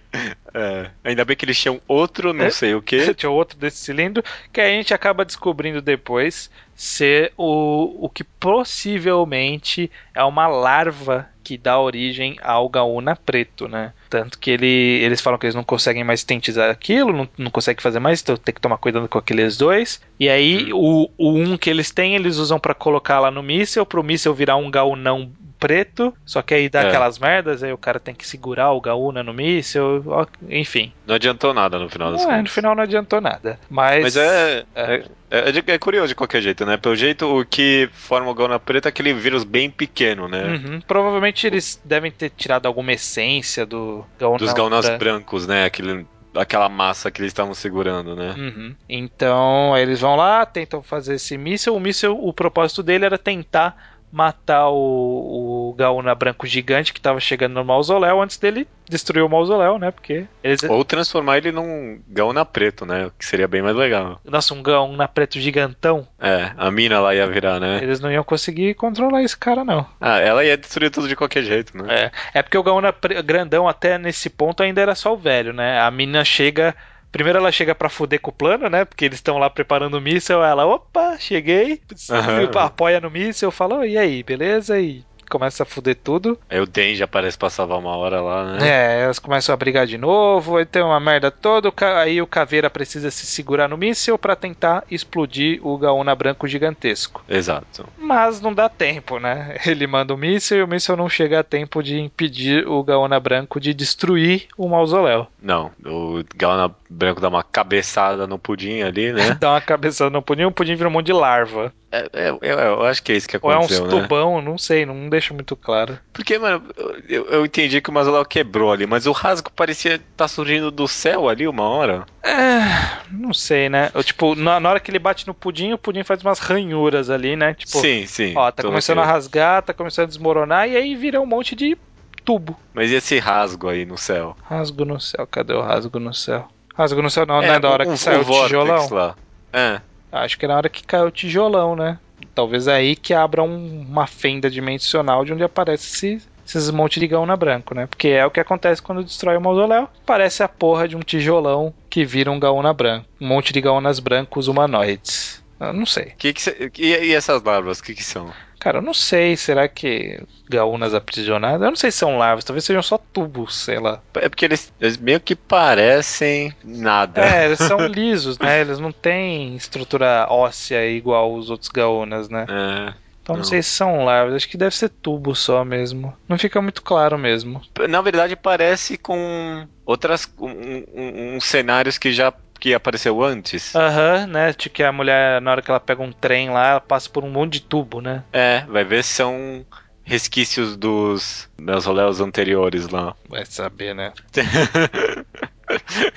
É. Ainda bem que eles tinham outro, não é? sei o que. <laughs> Tinha outro desse cilindro, que a gente acaba descobrindo depois ser o, o que possivelmente é uma larva que dá origem ao Gaúna preto, né? Tanto que ele, eles falam que eles não conseguem mais sintetizar aquilo, não, não conseguem fazer mais, então tem que tomar cuidado com aqueles dois. E aí, hum. o, o um que eles têm, eles usam para colocar lá no míssil, pro míssil virar um gaunão preto, só que aí dá é. aquelas merdas, aí o cara tem que segurar o Gaúna no míssil, enfim. Não adiantou nada no final das contas. É, no final não adiantou nada. Mas, Mas é, é, é, é, é curioso de qualquer jeito, né? Pelo jeito, o que forma o Gaúna preto é aquele vírus bem pequeno, né? Uhum. Provavelmente eles devem ter tirado alguma essência do Gaúna Dos Gaúnas brancos, né? Aquele aquela massa que eles estavam segurando, né? Uhum. Então, eles vão lá, tentam fazer esse míssil. O míssil, o propósito dele era tentar matar o, o Gaúna branco gigante que estava chegando no mausoléu antes dele destruir o mausoléu, né? Porque eles... Ou transformar ele num Gaúna preto, né? Que seria bem mais legal. Nossa, um Gaúna preto gigantão. É, a mina lá ia virar, né? Eles não iam conseguir controlar esse cara, não. Ah, ela ia destruir tudo de qualquer jeito, né? É, é porque o Gaúna grandão até nesse ponto ainda era só o velho, né? A mina chega Primeiro ela chega pra fuder com o plano, né? Porque eles estão lá preparando o míssel. Ela, opa, cheguei. Uhum. Apoia no míssel, falou, e aí, beleza? E começa a fuder tudo. Aí o Denji aparece pra salvar uma hora lá, né? É, elas começam a brigar de novo, aí tem uma merda toda, aí o Caveira precisa se segurar no míssil para tentar explodir o Gaona branco gigantesco. Exato. Mas não dá tempo, né? <laughs> Ele manda o míssil e o míssil não chega a tempo de impedir o Gaona branco de destruir o mausoléu. Não, o Gaona branco dá uma cabeçada no pudim ali, né? <laughs> dá uma cabeçada no pudim, o pudim vira um monte de larva. É, é, eu, eu, acho que é isso que aconteceu, Ou é uns né? tubão, não sei, não deixa muito claro. Porque, mano, eu, eu entendi que o mausoléu quebrou ali, mas o rasgo parecia estar tá surgindo do céu ali uma hora. É, não sei, né? Eu, tipo, na, na, hora que ele bate no pudim, o pudim faz umas ranhuras ali, né? Tipo, sim, sim. Ó, tá começando aqui. a rasgar, tá começando a desmoronar, e aí vira um monte de tubo. Mas e esse rasgo aí no céu? Rasgo no céu, cadê o rasgo no céu? Rasgo no céu não, é, não é da hora um, que saiu o tijolão? Lá. É. Acho que é na hora que caiu o tijolão, né? Talvez é aí que abra um, uma fenda dimensional de onde aparece esse, esses montes de gauna branco, né? Porque é o que acontece quando destrói o mausoléu. Parece a porra de um tijolão que vira um gauna branco. Um monte de gaunas brancos humanoides. Eu não sei. Que que cê, e, e, essas larvas, o que, que são? Cara, eu não sei. Será que gaúnas aprisionadas? Eu não sei se são larvas, talvez sejam só tubos, sei lá. É porque eles, eles meio que parecem nada. É, eles são <laughs> lisos, né? Eles não têm estrutura óssea igual os outros gaúnas, né? É. Então não. não sei se são larvas, acho que deve ser tubo só mesmo. Não fica muito claro mesmo. Na verdade, parece com outras um, um, um cenários que já que apareceu antes. Aham, uhum, né? Tipo que a mulher, na hora que ela pega um trem lá, ela passa por um monte de tubo, né? É, vai ver se são resquícios dos mausoléus anteriores lá. Vai saber, né? <laughs>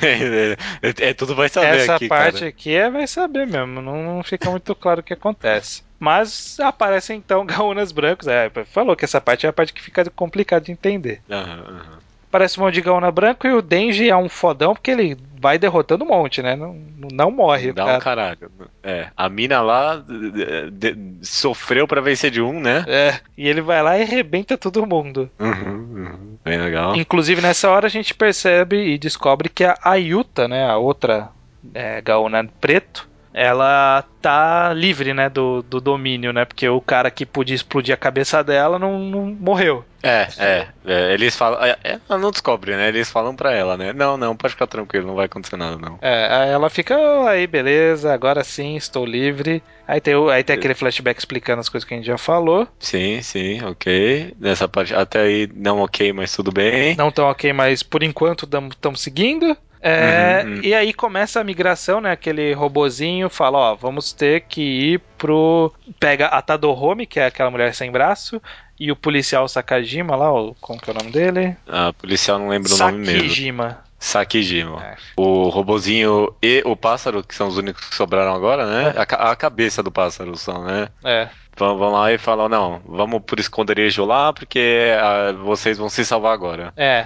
é, é, é, tudo vai saber Essa aqui, parte cara. aqui é vai saber mesmo, não, não fica muito claro o que acontece. Mas aparecem então <laughs> gaúnas brancos. É, falou que essa parte é a parte que fica complicado de entender. Uhum, uhum. Parece um monte de gaúna branco e o Denji é um fodão porque ele vai derrotando um monte, né? Não, não morre. Dá cara. um caralho. É, a mina lá de, de, sofreu para vencer de um, né? É, e ele vai lá e arrebenta todo mundo. Uhum, uhum. Bem legal. Inclusive nessa hora a gente percebe e descobre que a Ayuta, né, a outra é, gaúna preto, ela tá livre, né, do, do domínio, né? Porque o cara que podia explodir a cabeça dela não, não morreu. É, é, é, Eles falam. É, é, ela não descobre, né? Eles falam pra ela, né? Não, não, pode ficar tranquilo, não vai acontecer nada, não. É, aí ela fica, oh, aí, beleza, agora sim, estou livre. Aí tem, aí tem aquele flashback explicando as coisas que a gente já falou. Sim, sim, ok. Nessa parte, até aí, não ok, mas tudo bem. Não tão ok, mas por enquanto estamos seguindo. É, uhum, uhum. E aí começa a migração, né? Aquele robozinho fala, ó, vamos ter que ir pro... Pega a Tadoromi, que é aquela mulher sem braço, e o policial Sakajima lá, ó, como que é o nome dele? Ah, policial não lembro Sakijima. o nome mesmo. Sakijima. Sakijima. É. O robozinho e o pássaro, que são os únicos que sobraram agora, né? É. A, a, cabeça do pássaro são, né? É. Vão, vão lá e falam, não, vamos por esconderijo lá, porque ah, vocês vão se salvar agora. É.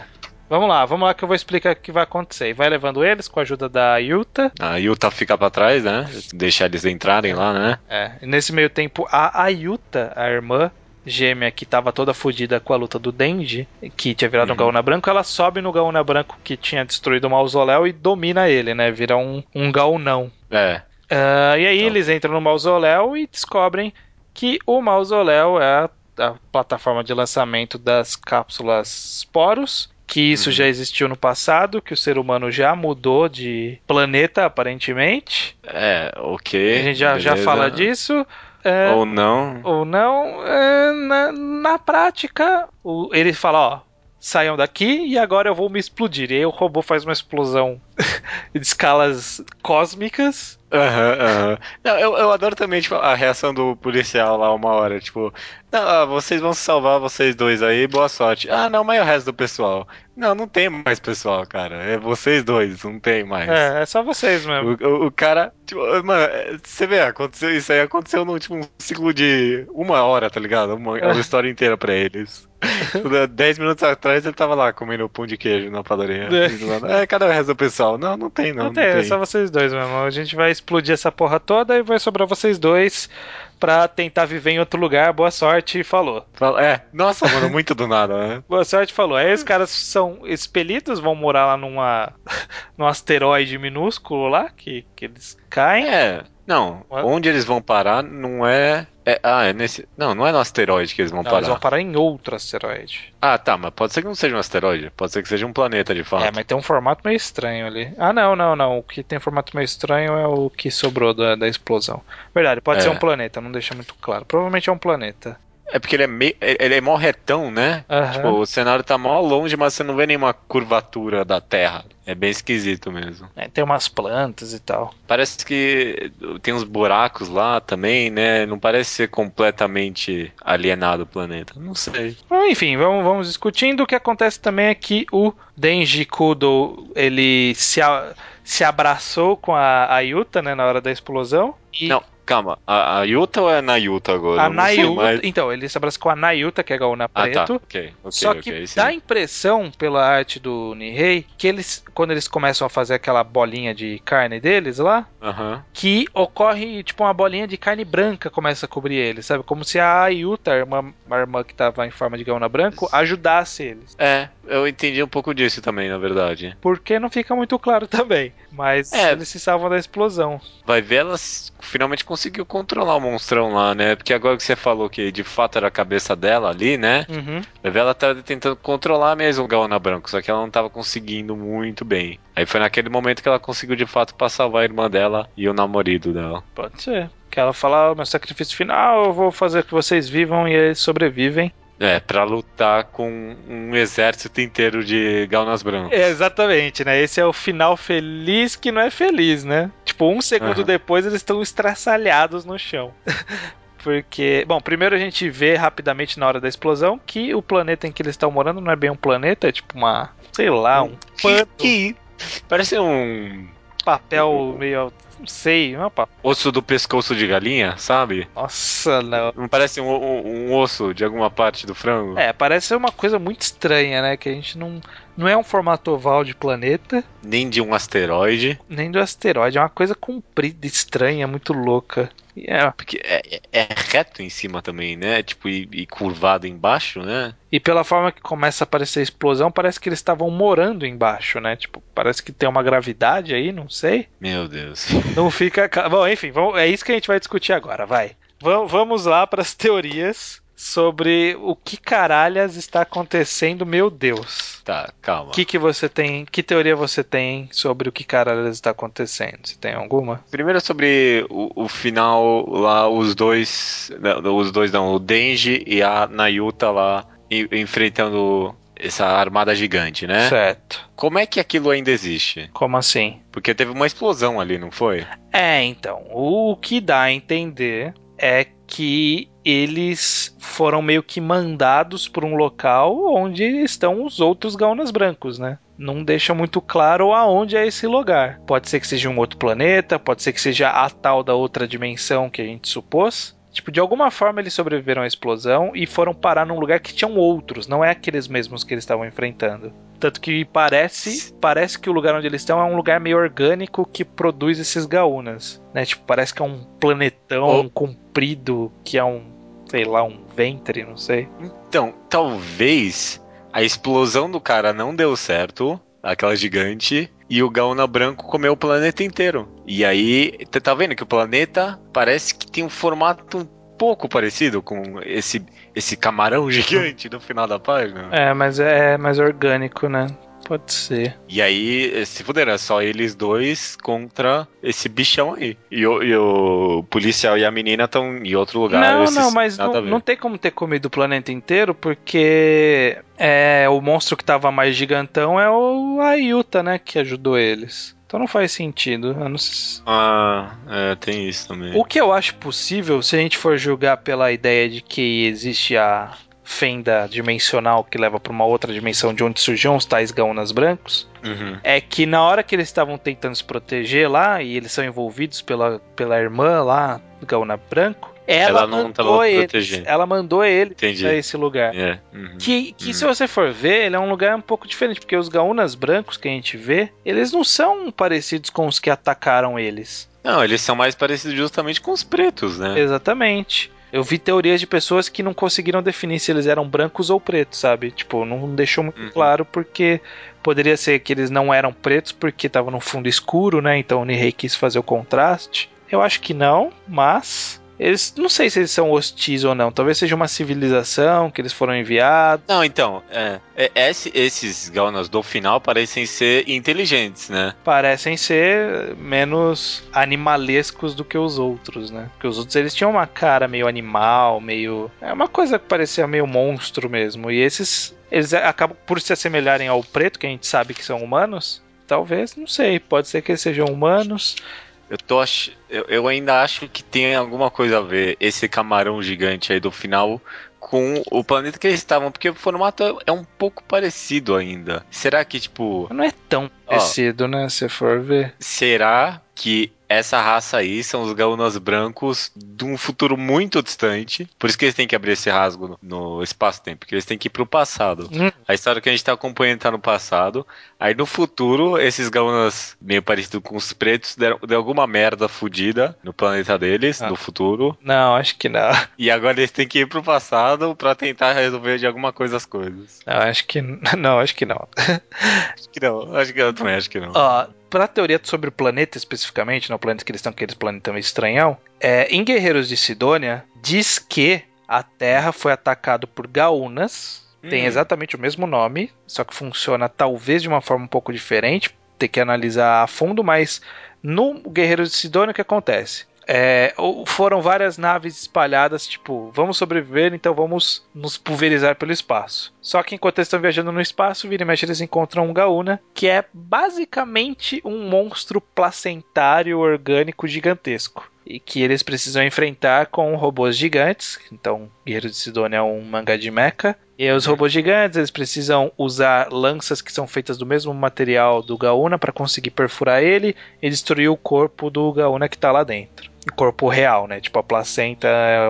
Vamos lá, vamos lá que eu vou explicar o que vai acontecer. Vai levando eles com a ajuda da Yuta. A Yuta fica para trás, né? Deixar eles entrarem lá, né? É. E nesse meio tempo, a Ayuta, a irmã gêmea que tava toda fodida com a luta do Denji, que tinha virado uhum. um Gaúna Branco, ela sobe no Gaúna Branco que tinha destruído o mausoléu e domina ele, né? Vira um, um Gaunão. É. Uh, e aí então. eles entram no mausoléu e descobrem que o mausoléu é a, a plataforma de lançamento das cápsulas Poros que isso uhum. já existiu no passado, que o ser humano já mudou de planeta, aparentemente. É, ok. A gente já, já fala disso. É, ou não. Ou não. É, na, na prática, o, ele fala, ó, saiam daqui e agora eu vou me explodir. E aí o robô faz uma explosão <laughs> de escalas cósmicas Aham, uhum, uhum. eu, eu adoro também tipo, a reação do policial lá uma hora, tipo, não, ah, vocês vão se salvar, vocês dois aí, boa sorte. Ah, não, mas o resto do pessoal. Não, não tem mais pessoal, cara. É vocês dois, não tem mais. É, é só vocês mesmo. O, o, o cara, tipo, mano, é, você vê, aconteceu, isso aí aconteceu no último ciclo de uma hora, tá ligado? Uma, uma história inteira pra eles. Dez minutos atrás ele tava lá comendo pão de queijo na padaria. É, é cadê o resto do pessoal? Não, não tem, não. Não, não tem, tem, é só vocês dois mesmo. A gente vai explodir essa porra toda e vai sobrar vocês dois pra tentar viver em outro lugar. Boa sorte falou. É, nossa, mano, muito do nada, né? Boa sorte falou. Aí os caras são expelidos, vão morar lá numa <laughs> num asteroide minúsculo lá, que, que eles caem. É, não, onde eles vão parar não é, é. Ah, é nesse. Não, não é no asteroide que eles vão não, parar. Eles vão parar em outro asteroide. Ah, tá, mas pode ser que não seja um asteroide. Pode ser que seja um planeta de fato. É, mas tem um formato meio estranho ali. Ah, não, não, não. O que tem formato meio estranho é o que sobrou da, da explosão. Verdade, pode é. ser um planeta, não deixa muito claro. Provavelmente é um planeta. É porque ele é meio, ele é mó retão, né? Uhum. Tipo, o cenário tá mó longe, mas você não vê nenhuma curvatura da Terra. É bem esquisito mesmo. É, tem umas plantas e tal. Parece que tem uns buracos lá também, né? Não parece ser completamente alienado o planeta. Não sei. Enfim, vamos, vamos discutindo. O que acontece também é que o Denji Kudo, ele se, a, se abraçou com a, a Yuta, né, na hora da explosão. E... Não, Calma, a, a Yuta ou é a Nayuta agora? A Nayuta. Mais... Então, ele se abraça com a Nayuta, que é a Gaona preto. Ah, tá. okay, okay, só que okay, dá a impressão, pela arte do Nihei, que eles, quando eles começam a fazer aquela bolinha de carne deles lá, uh -huh. que ocorre, tipo, uma bolinha de carne branca começa a cobrir eles, sabe? Como se a Ayuta, a irmã, a irmã que tava em forma de Gaona branco, ajudasse eles. É, eu entendi um pouco disso também, na verdade. Porque não fica muito claro <laughs> também. Mas é, eles se salvam da explosão. Vai ver, ela finalmente conseguiu controlar o monstrão lá, né? Porque agora que você falou que de fato era a cabeça dela ali, né? Uhum. Ela tá tentando controlar mesmo o Gaona Branco, só que ela não tava conseguindo muito bem. Aí foi naquele momento que ela conseguiu de fato pra salvar a irmã dela e o namorado dela. Pode ser. Que ela fala, oh, meu sacrifício final, eu vou fazer que vocês vivam e eles sobrevivem. É, pra lutar com um exército inteiro de gaunas brancas. É, exatamente, né? Esse é o final feliz que não é feliz, né? Tipo, um segundo uhum. depois eles estão estraçalhados no chão. <laughs> Porque, bom, primeiro a gente vê rapidamente na hora da explosão que o planeta em que eles estão morando não é bem um planeta, é tipo uma, sei lá, um pano. Que, parece um papel meio não sei, não Osso do pescoço de galinha, sabe? Nossa, não. Não parece um, um, um, osso de alguma parte do frango? É, parece uma coisa muito estranha, né? Que a gente não. Não é um formato oval de planeta. Nem de um asteroide. Nem do asteroide. É uma coisa comprida, estranha, muito louca. É. Porque é, é, é, reto em cima também, né? Tipo, e, e, curvado embaixo, né? E pela forma que começa a aparecer a explosão, parece que eles estavam morando embaixo, né? Tipo, parece que tem uma gravidade aí, não sei. Meu Deus. <laughs> Não fica. Bom, enfim, vamos... é isso que a gente vai discutir agora, vai. Vamos lá para as teorias sobre o que caralhas está acontecendo, meu Deus. Tá, calma. Que que você tem, que teoria você tem sobre o que caralhas está acontecendo? Você tem alguma? Primeiro sobre o, o final lá, os dois, não, os dois não, o Denji e a Nayuta lá enfrentando essa armada gigante, né? Certo. Como é que aquilo ainda existe? Como assim? Porque teve uma explosão ali, não foi? É, então. O que dá a entender é que eles foram meio que mandados para um local onde estão os outros gaunas brancos, né? Não deixa muito claro aonde é esse lugar. Pode ser que seja um outro planeta, pode ser que seja a tal da outra dimensão que a gente supôs. Tipo, de alguma forma eles sobreviveram à explosão e foram parar num lugar que tinham outros, não é aqueles mesmos que eles estavam enfrentando. Tanto que parece, parece que o lugar onde eles estão é um lugar meio orgânico que produz esses gaúnas, né? Tipo, parece que é um planetão oh. comprido que é um, sei lá, um ventre, não sei. Então, talvez a explosão do cara não deu certo, aquela gigante, e o Gauna branco comeu o planeta inteiro. E aí, tá vendo que o planeta parece que tem um formato um pouco parecido com esse, esse camarão <laughs> gigante no final da página. É, mas é mais orgânico, né? Pode ser. E aí, se fuder, é só eles dois contra esse bichão aí. E o, e o policial e a menina estão em outro lugar. Não, esses, não, mas não, não, tem como ter comido o planeta inteiro, porque é, o monstro que tava mais gigantão é o Ayuta, né? Que ajudou eles. Então não faz sentido. Não ah, é, tem isso também. O que eu acho possível, se a gente for julgar pela ideia de que existe a fenda dimensional que leva para uma outra dimensão de onde surgiam os tais gaunas brancos, uhum. é que na hora que eles estavam tentando se proteger lá, e eles são envolvidos pela, pela irmã lá, gauna branco, ela, ela não mandou eles, ela mandou ele Entendi. esse lugar. É. Uhum. Que, que uhum. se você for ver, ele é um lugar um pouco diferente, porque os gaúnas brancos que a gente vê, eles não são parecidos com os que atacaram eles. Não, eles são mais parecidos justamente com os pretos, né? Exatamente. Eu vi teorias de pessoas que não conseguiram definir se eles eram brancos ou pretos, sabe? Tipo, não deixou muito uhum. claro porque poderia ser que eles não eram pretos porque estavam no fundo escuro, né? Então o Nihei quis fazer o contraste. Eu acho que não, mas eles não sei se eles são hostis ou não. Talvez seja uma civilização que eles foram enviados. Não, então, é, é, esse, esses Gaunas do final parecem ser inteligentes, né? Parecem ser menos animalescos do que os outros, né? Porque os outros eles tinham uma cara meio animal, meio é uma coisa que parecia meio monstro mesmo. E esses eles acabam por se assemelharem ao preto, que a gente sabe que são humanos. Talvez, não sei, pode ser que eles sejam humanos. Eu, tô ach... eu, eu ainda acho que tem alguma coisa a ver esse camarão gigante aí do final com o planeta que eles estavam, porque o formato é um pouco parecido ainda. Será que, tipo. Não é tão parecido, né? Se for ver. Será que essa raça aí são os gaunas brancos de um futuro muito distante. Por isso que eles têm que abrir esse rasgo no, no espaço-tempo, porque eles têm que ir pro passado. Hum. A história que a gente tá acompanhando tá no passado. Aí no futuro, esses gaunas meio parecidos com os pretos deram, deu alguma merda fodida no planeta deles, ah. no futuro. Não, acho que não. <laughs> E agora eles têm que ir pro passado para tentar resolver de alguma coisa as coisas. Não, acho que <laughs> não, acho que não. acho que não, acho que eu também acho que não. Ó, pra teoria sobre o planeta especificamente, no planeta que eles estão, aqueles planeta meio estranhão, é, em Guerreiros de Sidônia, diz que a Terra foi atacada por Gaunas, hum. tem exatamente o mesmo nome, só que funciona talvez de uma forma um pouco diferente, tem que analisar a fundo, mas no Guerreiros de Sidônia o que acontece? É, foram várias naves espalhadas, tipo, vamos sobreviver, então vamos nos pulverizar pelo espaço. Só que enquanto eles estão viajando no espaço, vira e mexe, eles encontram um Gaúna, que é basicamente um monstro placentário orgânico gigantesco. E que eles precisam enfrentar com robôs gigantes. Então, Guerreiro de Sidônia é um mangá de mecha. E os robôs gigantes, eles precisam usar lanças que são feitas do mesmo material do Gaúna para conseguir perfurar ele e destruir o corpo do Gaúna que está lá dentro corpo real, né? Tipo, a placenta é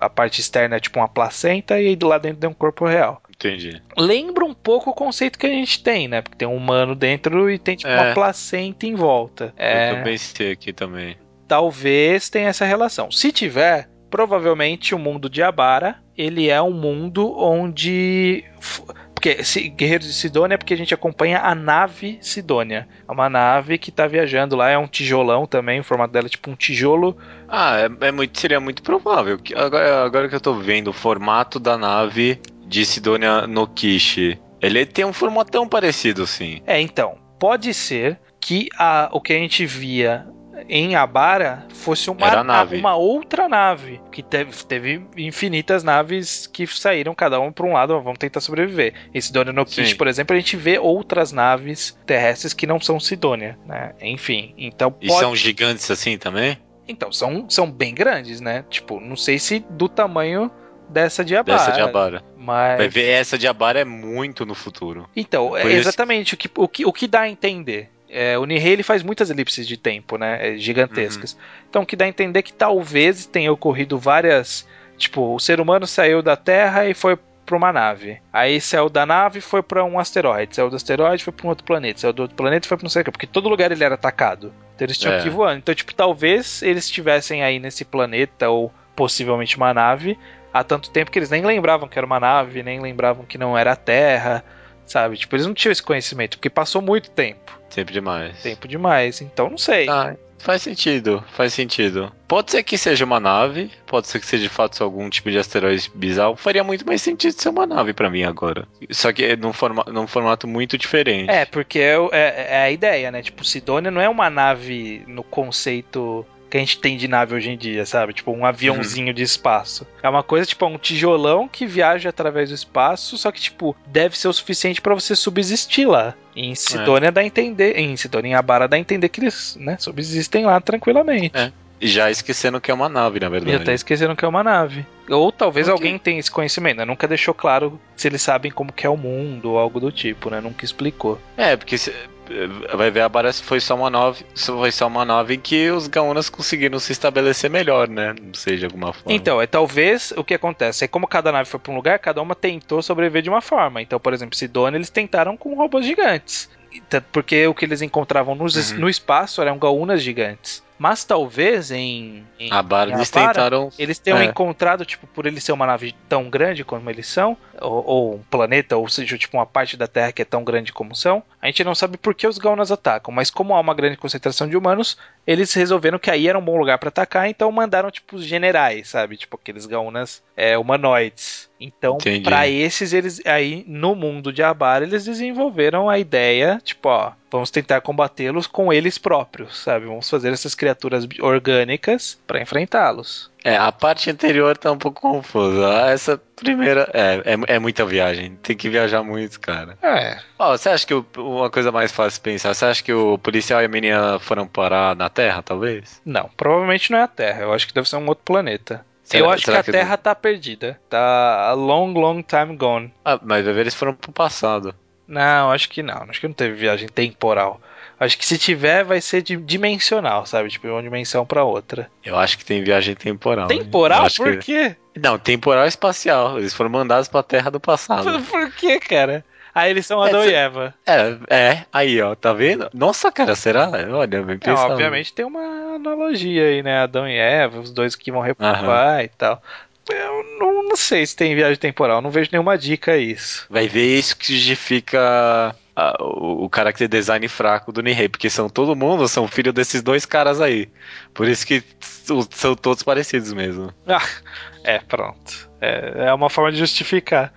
a parte externa é tipo uma placenta e lá dentro tem um corpo real. Entendi. Lembra um pouco o conceito que a gente tem, né? Porque tem um humano dentro e tem tipo é. uma placenta em volta. É... Eu pensei aqui também. Talvez tenha essa relação. Se tiver, provavelmente o mundo de Abara, ele é um mundo onde porque Guerreiros de Sidônia é porque a gente acompanha a nave Sidônia. É uma nave que tá viajando lá, é um tijolão também, o formato dela é tipo um tijolo. Ah, é, é muito, seria muito provável. Agora, agora que eu tô vendo o formato da nave de Sidônia no Kishi, ele tem um formatão parecido, sim. É, então, pode ser que a, o que a gente via em Abara fosse uma, nave. uma outra nave. Que teve, teve infinitas naves que saíram, cada uma para um lado, vamos tentar sobreviver. Em Sidonia no Kish, por exemplo, a gente vê outras naves terrestres que não são Sidonia, né? Enfim, então pode... E são gigantes assim também? Então, são, são bem grandes, né? Tipo, não sei se do tamanho dessa de Abara. Dessa de Abara. Mas... Vai ver, essa de Abara é muito no futuro. Então, é exatamente o, que, o, que, o que dá a entender é, o Nihei ele faz muitas elipses de tempo, né? É, gigantescas. Uhum. Então, que dá a entender que talvez tenha ocorrido várias. Tipo, o ser humano saiu da Terra e foi para uma nave. Aí saiu da nave foi para um asteroide. Saiu do asteroide foi para um outro planeta. Saiu do outro planeta foi para não sei o que. Porque todo lugar ele era atacado. Então eles tinham é. que ir voando. Então, tipo, talvez eles estivessem aí nesse planeta ou possivelmente uma nave há tanto tempo que eles nem lembravam que era uma nave, nem lembravam que não era a Terra. Sabe? Tipo, eles não tinham esse conhecimento, porque passou muito tempo. Tempo demais. Tempo demais, então não sei. Ah, faz sentido, faz sentido. Pode ser que seja uma nave, pode ser que seja de fato algum tipo de asteroide bizarro. Faria muito mais sentido ser uma nave para mim agora. Só que num, forma, num formato muito diferente. É, porque é, é, é, a ideia, né? Tipo, Sidônia não é uma nave no conceito que a gente tem de nave hoje em dia, sabe? Tipo, um aviãozinho uhum. de espaço. É uma coisa, tipo, um tijolão que viaja através do espaço, só que, tipo, deve ser o suficiente para você subsistir lá. Em Sidônia é. dá a entender, em Sidônia em Abara dá a entender que eles, né, subsistem lá tranquilamente. É. Já esquecendo que é uma nave, na verdade. Já tá esquecendo que é uma nave. Ou talvez alguém tenha esse conhecimento, né? Nunca deixou claro se eles sabem como que é o mundo ou algo do tipo, né? Nunca explicou. É, porque se, vai ver a Bara foi só uma nave, foi só uma nave em que os Gaunas conseguiram se estabelecer melhor, né? Não sei de alguma forma. Então, é talvez o que acontece é como cada nave foi para um lugar, cada uma tentou sobreviver de uma forma. Então, por exemplo, Sidônia eles tentaram com robôs gigantes. Porque o que eles encontravam no, uhum. no espaço eram gaunas gigantes. Mas talvez em. em a Bar, eles tentaram. Eles tenham é. encontrado, tipo, por ele ser uma nave tão grande como eles são, ou, ou, um planeta, ou seja, tipo, uma parte da Terra que é tão grande como são, a gente não sabe por que os Gaunas atacam. Mas como há uma grande concentração de humanos, eles resolveram que aí era um bom lugar para atacar, então mandaram, tipo, os generais, sabe? Tipo, aqueles Gaunas é, humanoides. Então, para esses, eles aí no mundo de Abar, eles desenvolveram a ideia, tipo, ó, vamos tentar combatê-los com eles próprios, sabe? Vamos fazer essas criaturas orgânicas para enfrentá-los. É, a parte anterior tá um pouco confusa. Essa primeira é, é, é, muita viagem. Tem que viajar muito, cara. É. Oh, você acha que o, uma coisa mais fácil de pensar? Você acha que o policial e a menina foram parar na Terra, talvez? Não, provavelmente não é a Terra. Eu acho que deve ser um outro planeta. Será, eu acho que a que Terra tá perdida. Tá a long, long time gone. Ah, mas eles foram pro passado. Não, acho que não. Acho que não teve viagem temporal. Acho que se tiver, vai ser dimensional, sabe? Tipo, de uma dimensão para outra. Eu acho que tem viagem temporal. Temporal? Por que... quê? Não, temporal espacial. Eles foram mandados pra Terra do passado. Por, <laughs> por quê, cara? Aí eles são Adão é, e Eva. É, é, aí, ó, tá vendo? Nossa, cara, será? Olha, bem pensado. É, obviamente tem uma analogia aí, né? Adão e Eva, os dois que vão reprovar e tal. Eu não, não, sei se tem viagem temporal, não vejo nenhuma dica a isso. Vai ver isso que justifica a, o, o character design fraco do Nihei, porque são todo mundo, são filho desses dois caras aí. Por isso que são todos parecidos mesmo. Ah, é, pronto. É, é uma forma de justificar.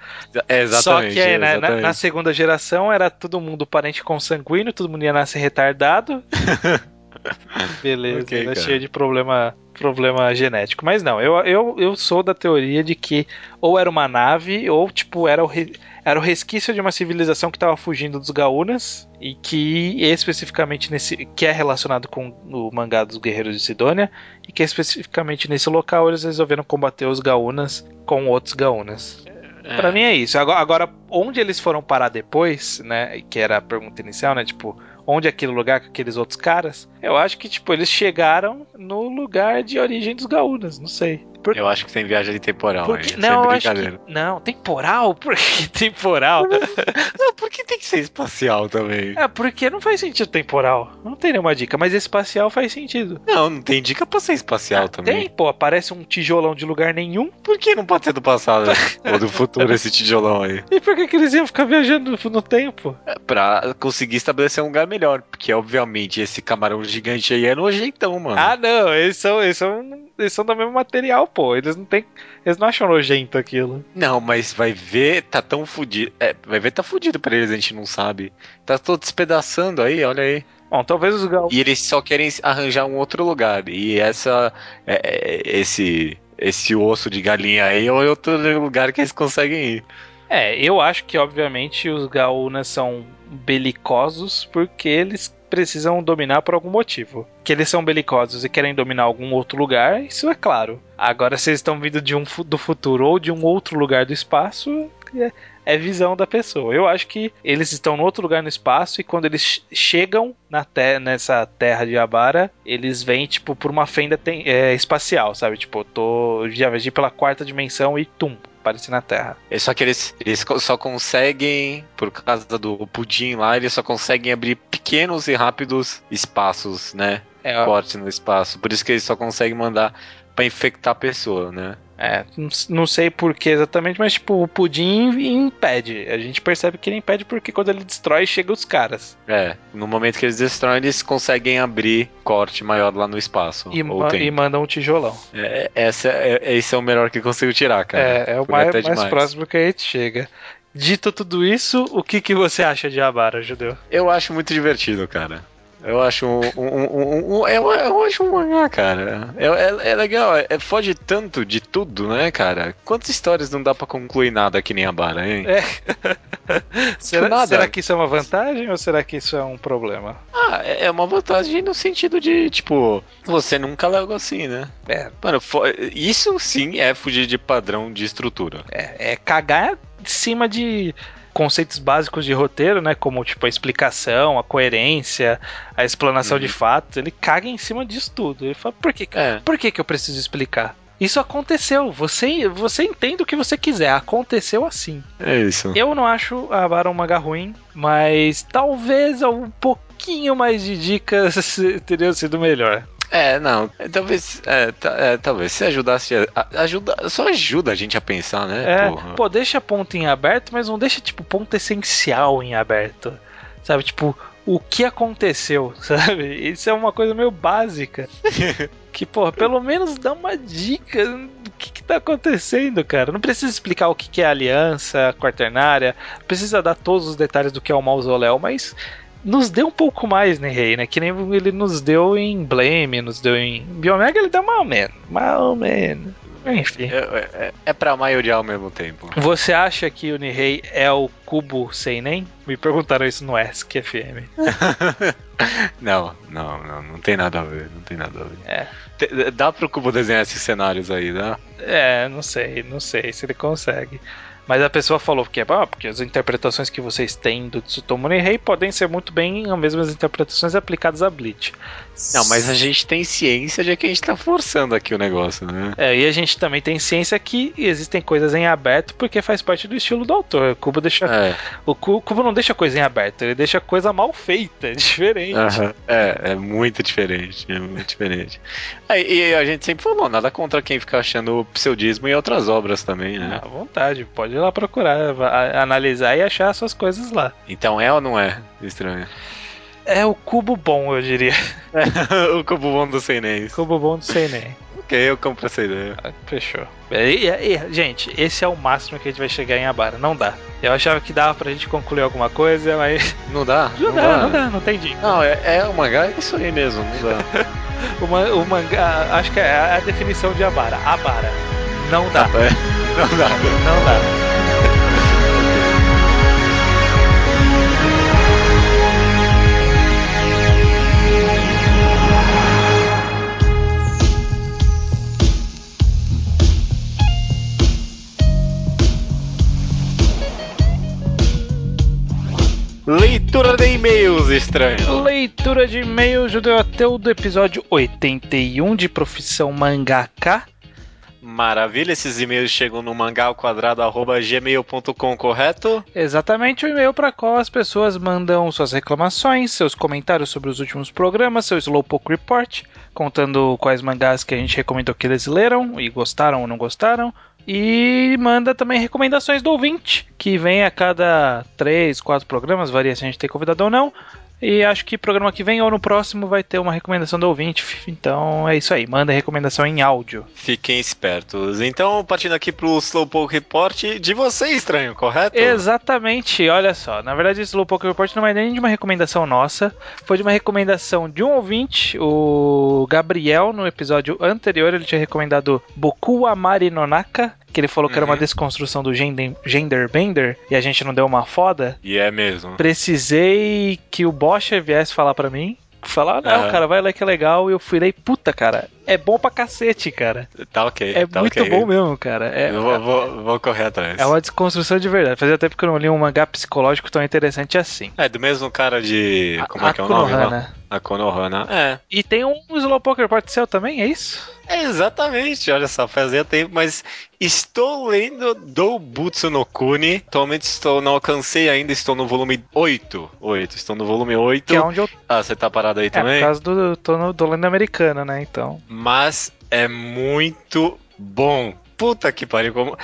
É, exatamente. Só que é, né, na, na, segunda geração era todo mundo parente consanguíneo, todo mundo ia nascer retardado. <laughs> <laughs> Beleza, okay, era cheio de problema, problema genético. Mas não, eu, eu, eu sou da teoria de que ou era uma nave, ou tipo, era o, era o resquício de uma civilização que estava fugindo dos Gaunas e que especificamente nesse que é relacionado com o mangá dos Guerreiros de Sidônia e que especificamente nesse local eles resolveram combater os Gaunas com outros Gaunas. É. Para mim é isso. Agora, agora, onde eles foram parar depois, né? Que era a pergunta inicial, né? Tipo, onde é aquele lugar com aqueles outros caras? Eu acho que, tipo, eles chegaram no lugar de origem dos Gaúnas, não sei. Por... Eu acho que tem viagem temporal. Porque... Aí, não, acho que... não, temporal? Por que temporal? <laughs> não, porque tem que ser espacial também. É, porque não faz sentido temporal. Não tem nenhuma dica, mas espacial faz sentido. Não, não tem dica pra ser espacial ah, também. Tem, pô, aparece um tijolão de lugar nenhum. Por que não pode ser do passado <laughs> ou do futuro esse tijolão aí? E por que, que eles iam ficar viajando no tempo? É, pra conseguir estabelecer um lugar melhor. Porque, obviamente, esse camarão gigante aí é nojentão, mano. Ah, não, eles são, eles são, eles são do mesmo material, pô. Eles não tem. Eles não acham nojento aquilo. Não, mas vai ver, tá tão fudido. É, vai ver, tá fudido pra eles, a gente não sabe. Tá todo despedaçando aí, olha aí. Bom, talvez os gaúchos. E eles só querem arranjar um outro lugar. E essa. É, é, esse. Esse osso de galinha aí é outro lugar que eles conseguem ir. É, eu acho que obviamente os Gaúnas são belicosos porque eles precisam dominar por algum motivo. Que eles são belicosos e querem dominar algum outro lugar, isso é claro. Agora, se eles estão vindo de um do futuro ou de um outro lugar do espaço, é, é visão da pessoa. Eu acho que eles estão em outro lugar no espaço e quando eles chegam na te nessa terra de Abara, eles vêm, tipo, por uma fenda é, espacial, sabe? Tipo, tô. Já viajei pela quarta dimensão e tum, aparecer na Terra. É só que eles, eles só conseguem, por causa do pudim lá, eles só conseguem abrir pequenos e rápidos espaços, né? É, Corte no espaço. Por isso que eles só conseguem mandar para infectar a pessoa, né? É, não sei por que exatamente, mas tipo, o pudim impede. A gente percebe que ele impede porque quando ele destrói, chega os caras. É, no momento que eles destroem, eles conseguem abrir corte maior lá no espaço. E, ma e mandam um tijolão. É, essa, é, esse é o melhor que consigo tirar, cara. É, é o mais, mais próximo que a gente chega. Dito tudo isso, o que, que você acha de Abara, Judeu? Eu acho muito divertido, cara. Eu acho um, um, um, um eu, eu, acho um mangá, cara. É, é, é legal, é, é, foge tanto de tudo, né, cara? Quantas histórias não dá para concluir nada que nem a Bara, hein? É. <laughs> será, nada. será que isso é uma vantagem ou será que isso é um problema? Ah, é, é uma vantagem no sentido de, tipo, você nunca leu assim, né? É. Mano, isso sim é fugir de padrão de estrutura. É, é cagar em cima de conceitos básicos de roteiro, né? Como tipo a explicação, a coerência, a explanação uhum. de fatos. Ele caga em cima disso tudo. Ele fala, por que, é. por que, que eu preciso explicar? Isso aconteceu. Você, você entende o que você quiser. Aconteceu assim. É isso. Eu não acho a Vara um manga ruim, mas talvez um pouquinho mais de dicas <laughs> teriam sido melhor. É, não, talvez, é, é, talvez se ajudasse, ajuda, só ajuda a gente a pensar, né? É, Porra. pô, deixa ponto em aberto, mas não deixa tipo ponto essencial em aberto, sabe? Tipo, o que aconteceu, <laughs> sabe? Isso é uma coisa meio básica. <laughs> que, pô, pelo menos dá uma dica do que, que tá acontecendo, cara. Não precisa explicar o que, que é a aliança quaternária, precisa dar todos os detalhes do que é o mausoléu, mas nos deu um pouco mais, né, Rei, né? Que nem ele nos deu em Blame, nos deu em Biomega, ele dá mal menos. Mal menos. Enfim. É, é, é pra maioria ao mesmo tempo. Você acha que o Nihei é o cubo sem nem? Me perguntaram isso no Ask FM. <laughs> não, não, não, não tem nada a ver, não tem nada a ver. É. Dá pro cubo desenhar esses cenários aí, dá? É, não sei, não sei se ele consegue. Mas a pessoa falou que é ah, porque as interpretações que vocês têm do Tsutomu Rei podem ser muito bem as mesmas interpretações aplicadas a Bleach. Não, mas a gente tem ciência de que a gente tá forçando aqui o negócio, né? É, e a gente também tem ciência que existem coisas em aberto porque faz parte do estilo do autor. O Cubo deixa. É. O Cubo não deixa coisa em aberto, ele deixa coisa mal feita, <laughs> diferente. Uhum. É, é muito diferente. É muito diferente. É, e a gente sempre falou, nada contra quem fica achando pseudismo em outras obras também, né? À vontade, pode ir lá procurar, analisar e achar suas coisas lá. Então é ou não é estranho? É o cubo bom, eu diria. <laughs> o cubo bom do Seinen. Cubo bom do Seinen. ok, eu compro essa ideia. Ah, fechou. E, e, gente, esse é o máximo que a gente vai chegar em Abara. Não dá. Eu achava que dava pra gente concluir alguma coisa, mas. <laughs> Não dá? Não, não dá, dá, não dá, não tem dica. Não, é, é o mangá, é isso aí mesmo, não dá. <laughs> o, o, mangá, acho que é a definição de Abara. Abara. Não dá. É. Não dá. Não dá. Leitura de e-mails, estranho. Leitura de e-mails, judeu ateu do episódio 81 de Profissão Mangaka. Maravilha, esses e-mails chegam no mangalquadrado.gmail.com, correto? Exatamente, o e-mail para qual as pessoas mandam suas reclamações, seus comentários sobre os últimos programas, seu Slowpoke Report, contando quais mangás que a gente recomendou que eles leram e gostaram ou não gostaram, e manda também recomendações do ouvinte, que vem a cada 3, 4 programas, varia se a gente tem convidado ou não. E acho que programa que vem ou no próximo vai ter uma recomendação do ouvinte. Então é isso aí, manda recomendação em áudio. Fiquem espertos. Então, partindo aqui pro Slowpoke Report de você, estranho, correto? Exatamente, olha só. Na verdade, o Slowpoke Report não é nem de uma recomendação nossa, foi de uma recomendação de um ouvinte, o Gabriel, no episódio anterior, ele tinha recomendado Boku Amari Nonaka, que ele falou que era uma uhum. desconstrução do gender, gender bender e a gente não deu uma foda. E é mesmo. Precisei que o Bosch viesse falar para mim. Falar, não, uhum. cara, vai lá que é legal. E eu fui lá e, puta, cara, é bom pra cacete, cara. Tá ok. É tá muito okay. bom mesmo, cara. É, eu vou, vou, vou, correr atrás. É uma desconstrução de verdade. Fazia tempo que eu não li um mangá psicológico tão interessante assim. É, do mesmo cara de. Como a, é que é o nome? A Konohana. É. E tem um Slowpoke Report seu também, é isso? É, exatamente, olha só, fazia tempo, mas estou lendo do Butsu no Kuni. Atualmente estou, não alcancei ainda, estou no volume 8. 8, estou no volume 8. Que é onde eu. Ah, você tá parado aí é, também? É, por causa do. tô no, do lendo americano, né? Então mas é muito bom. Puta que pariu, como,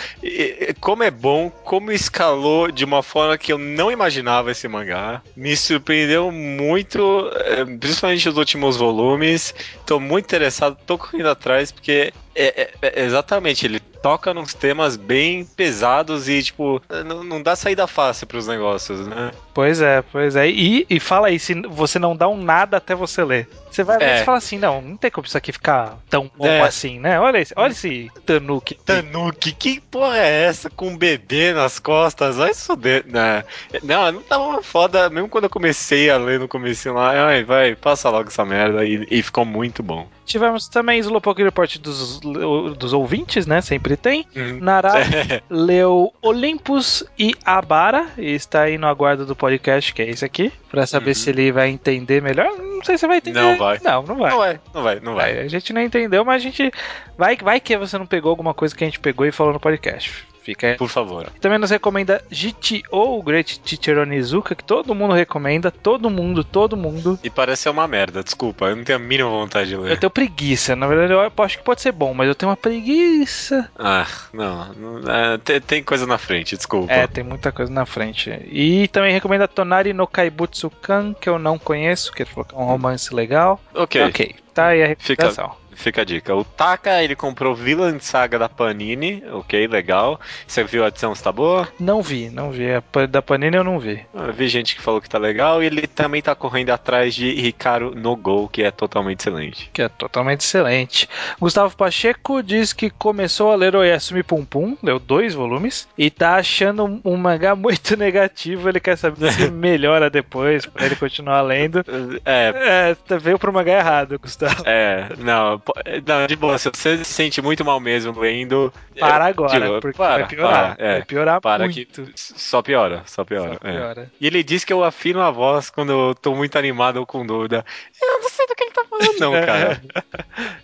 como é bom, como escalou de uma forma que eu não imaginava esse mangá. Me surpreendeu muito, é, principalmente os últimos volumes. Tô muito interessado, tô correndo atrás, porque é, é, é exatamente, ele toca nos temas bem pesados e, tipo, não, não dá saída fácil pros negócios, né? Pois é, pois é. E, e fala aí, se você não dá um nada até você ler. Você vai ler é. e fala assim, não, não tem como isso aqui ficar tão bom é. assim, né? Olha esse, olha esse Tanuki. Tanuki, que porra é essa com um bebê nas costas? Vai se fuder, né? Não, não tava foda, mesmo quando eu comecei a ler no começo lá, ai, vai, passa logo essa merda e, e ficou muito bom. Tivemos também Slowpoke Report dos dos ouvintes, né? Sempre tem. Uhum. Nara <laughs> leu Olympus e Abara e está aí no aguardo do podcast, que é esse aqui, para saber uhum. se ele vai entender melhor. Não sei se vai entender. Não vai. Não, não vai. Não vai, não vai, não vai. A gente não entendeu, mas a gente vai, vai que você não pegou alguma coisa que a gente pegou e falou no podcast. Fica aí. Por favor. Também nos recomenda GTO, Great Teacher Onizuka, que todo mundo recomenda, todo mundo, todo mundo. E parece ser uma merda, desculpa, eu não tenho a mínima vontade de ler. Eu tenho preguiça, na verdade eu acho que pode ser bom, mas eu tenho uma preguiça. Ah, não, é, tem, tem, coisa na frente, desculpa. É, tem muita coisa na frente. E também recomenda Tonari no Kaibutsu Kan, que eu não conheço, que ele falou que é um romance legal. Ok. Ok, tá aí a recomendação. Fica... Fica a dica. O Taka, ele comprou Villain Saga da Panini, ok, legal. Você viu a edição, está boa? Não vi, não vi. A da Panini eu não vi. Eu vi gente que falou que tá legal e ele também tá correndo atrás de Ricardo no Gol, que é totalmente excelente. Que é totalmente excelente. Gustavo Pacheco diz que começou a ler Oyasumi Pum Pum, leu dois volumes, e tá achando um mangá <laughs> muito negativo. Ele quer saber se <laughs> melhora depois, pra ele continuar lendo. É. é veio pro mangá errado, Gustavo. É, não, não, de boa, se você se sente muito mal mesmo lendo. Para agora, tipo, porque para, vai piorar. Para, é, vai piorar para muito. Que só piora, só piora. Só piora. É. E ele diz que eu afino a voz quando eu tô muito animado ou com dúvida. Eu não sei do que ele tá falando, não, <laughs> cara.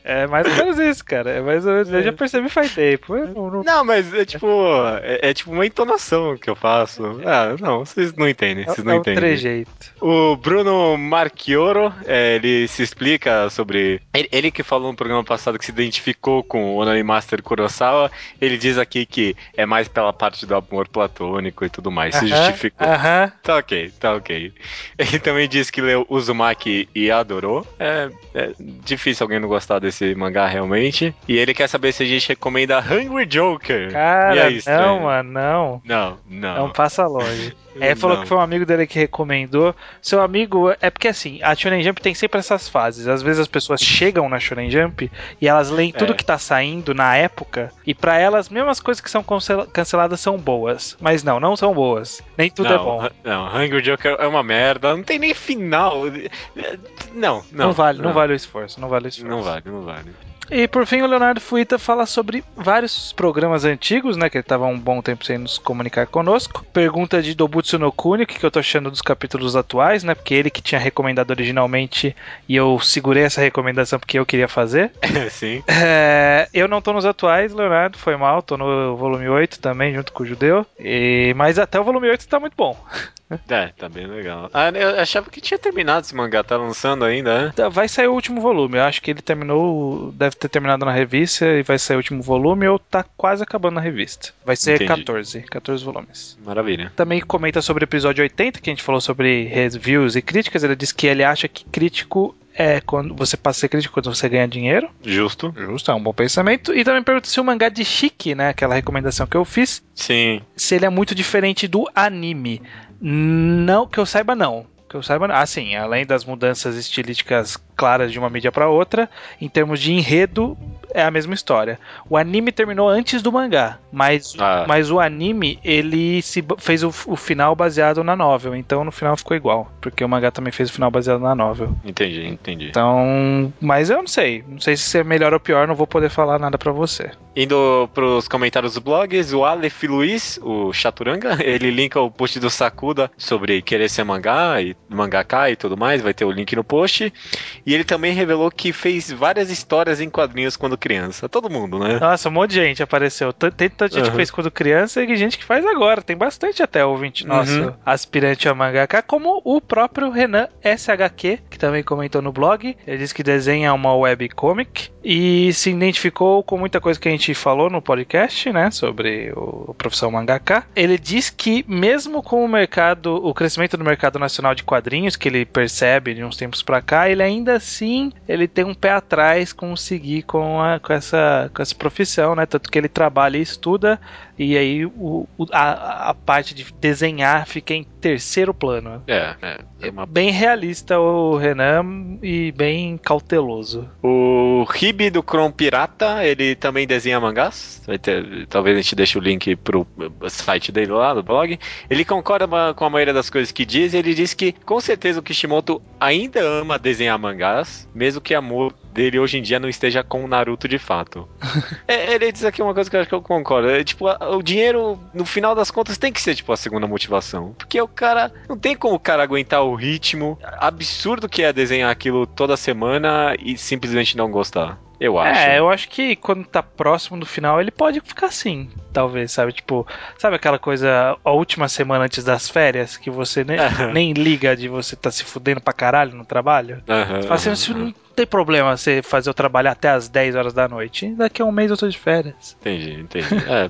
É, mais ou menos isso, cara. É mais ou menos, eu já percebi faz tempo. Não, não... não, mas é tipo. É, é, tipo uma entonação que eu faço. Ah, não, vocês não entendem. Vocês não é, entendem. É um trejeito. O Bruno Marchioro, é, ele se explica sobre. Ele, ele que falou no programa passado que se identificou com o Onani Master Kurosawa, ele diz aqui que é mais pela parte do amor platônico e tudo mais. Uh -huh, se justificou. Uh -huh. Tá ok, tá ok. Ele também diz que leu Uzumaki e adorou. É, é difícil alguém não gostar desse mangá realmente. E ele quer saber se a gente recomenda Hungry Joker. Cara, aí, não, mano, não. Não, não. Não passa longe. <laughs> É, falou que foi um amigo dele que recomendou. Seu amigo, é porque assim, a Shonen Jump tem sempre essas fases. Às vezes as pessoas chegam na Shonen Jump e elas leem tudo é. que tá saindo na época, e para elas, mesmo as coisas que são canceladas são boas. Mas não, não são boas. Nem tudo não, é bom. Não, Hungry Joker é uma merda, não tem nem final. Não, não. Não vale, não, não vale o esforço, não vale o esforço. Não vale, não vale. E por fim, o Leonardo Fuita fala sobre vários programas antigos, né? Que ele estava um bom tempo sem nos comunicar conosco. Pergunta de Dobutsu no Kuni, o que, que eu tô achando dos capítulos atuais, né? Porque ele que tinha recomendado originalmente e eu segurei essa recomendação porque eu queria fazer. <laughs> Sim. É, eu não tô nos atuais, Leonardo, foi mal, tô no volume 8 também, junto com o Judeu. E, mas até o volume 8 tá muito bom. <laughs> É, tá bem legal. Ah, eu achava que tinha terminado esse mangá, tá lançando ainda, né? Tá, vai sair o último volume. Eu acho que ele terminou, deve ter terminado na revista e vai sair o último volume ou tá quase acabando na revista. Vai ser Entendi. 14, 14 volumes. Maravilha. Também comenta sobre o episódio 80, que a gente falou sobre reviews e críticas. Ele diz que ele acha que crítico é quando você passa a ser crítico quando você ganha dinheiro. Justo. Justo, é um bom pensamento. E também pergunta se o mangá de Chique, né, aquela recomendação que eu fiz, Sim. se ele é muito diferente do anime. Não, que eu saiba, não. Que eu saiba, assim, além das mudanças estilísticas claras de uma mídia para outra, em termos de enredo, é a mesma história. O anime terminou antes do mangá, mas, ah. mas o anime ele se fez o, o, final baseado na novel, então no final ficou igual, porque o mangá também fez o final baseado na novel. Entendi, entendi. Então, mas eu não sei, não sei se é melhor ou pior, não vou poder falar nada para você. Indo pros comentários dos blogs, o Aleph Luiz, o Chaturanga, <laughs> ele linka o post do Sakuda sobre querer ser mangá e mangaka e tudo mais, vai ter o link no post. E ele também revelou que fez várias histórias em quadrinhos quando criança. Todo mundo, né? Nossa, um monte de gente apareceu. Tem tanta gente uhum. que fez quando criança e gente que faz agora. Tem bastante até ouvinte nosso uhum. aspirante a mangaka, como o próprio Renan SHQ, que também comentou no blog. Ele disse que desenha uma webcomic e se identificou com muita coisa que a gente falou no podcast, né? Sobre o profissão mangaka. Ele diz que mesmo com o mercado, o crescimento do mercado nacional de quadrinhos que ele percebe de uns tempos para cá, ele ainda assim ele tem um pé atrás com seguir com, a, com, essa, com essa profissão, né? Tanto que ele trabalha e estuda, e aí o, a, a, parte de desenhar fica em terceiro plano. É, é, é uma... bem realista o Renan e bem cauteloso. O Ribe do Chrome Pirata, ele também desenha mangás. Ter, talvez a gente deixe o link pro site dele lá, do blog. Ele concorda com a maioria das coisas que diz. Ele diz que com certeza o Kishimoto ainda ama desenhar mangás, mesmo que amor dele hoje em dia não esteja com o Naruto de fato. <laughs> é, ele diz aqui uma coisa que eu acho que eu concordo. É, tipo, o dinheiro, no final das contas, tem que ser tipo a segunda motivação. Porque o cara. Não tem como o cara aguentar o ritmo absurdo que é desenhar aquilo toda semana e simplesmente não gostar. Eu acho. É, eu acho que quando tá próximo do final, ele pode ficar assim, talvez, sabe? Tipo, sabe aquela coisa, a última semana antes das férias, que você nem, <laughs> nem liga de você tá se fudendo pra caralho no trabalho? Uhum, fala assim, uhum. Não tem problema você fazer o trabalho até as 10 horas da noite. Daqui a um mês eu tô de férias. Entendi, entendi. <laughs> É,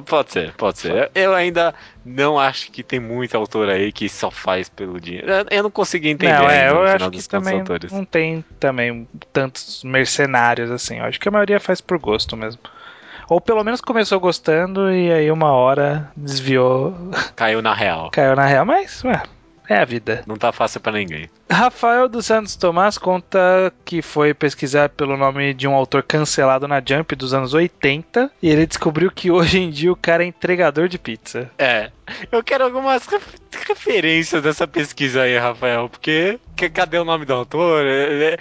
pode ser, pode ser. Eu ainda não acho que tem muito autor aí que só faz pelo dinheiro. Eu não consegui entender. Não, é, eu acho que também autores. não tem também tantos mercenários assim. Eu acho que a maioria faz por gosto mesmo. Ou pelo menos começou gostando e aí uma hora desviou. Caiu na real. Caiu na real, mas ué, é a vida. Não tá fácil para ninguém. Rafael dos Santos Tomás conta que foi pesquisar pelo nome de um autor cancelado na Jump dos anos 80 e ele descobriu que hoje em dia o cara é entregador de pizza. É. Eu quero algumas referências dessa pesquisa aí, Rafael, porque cadê o nome do autor? É, é,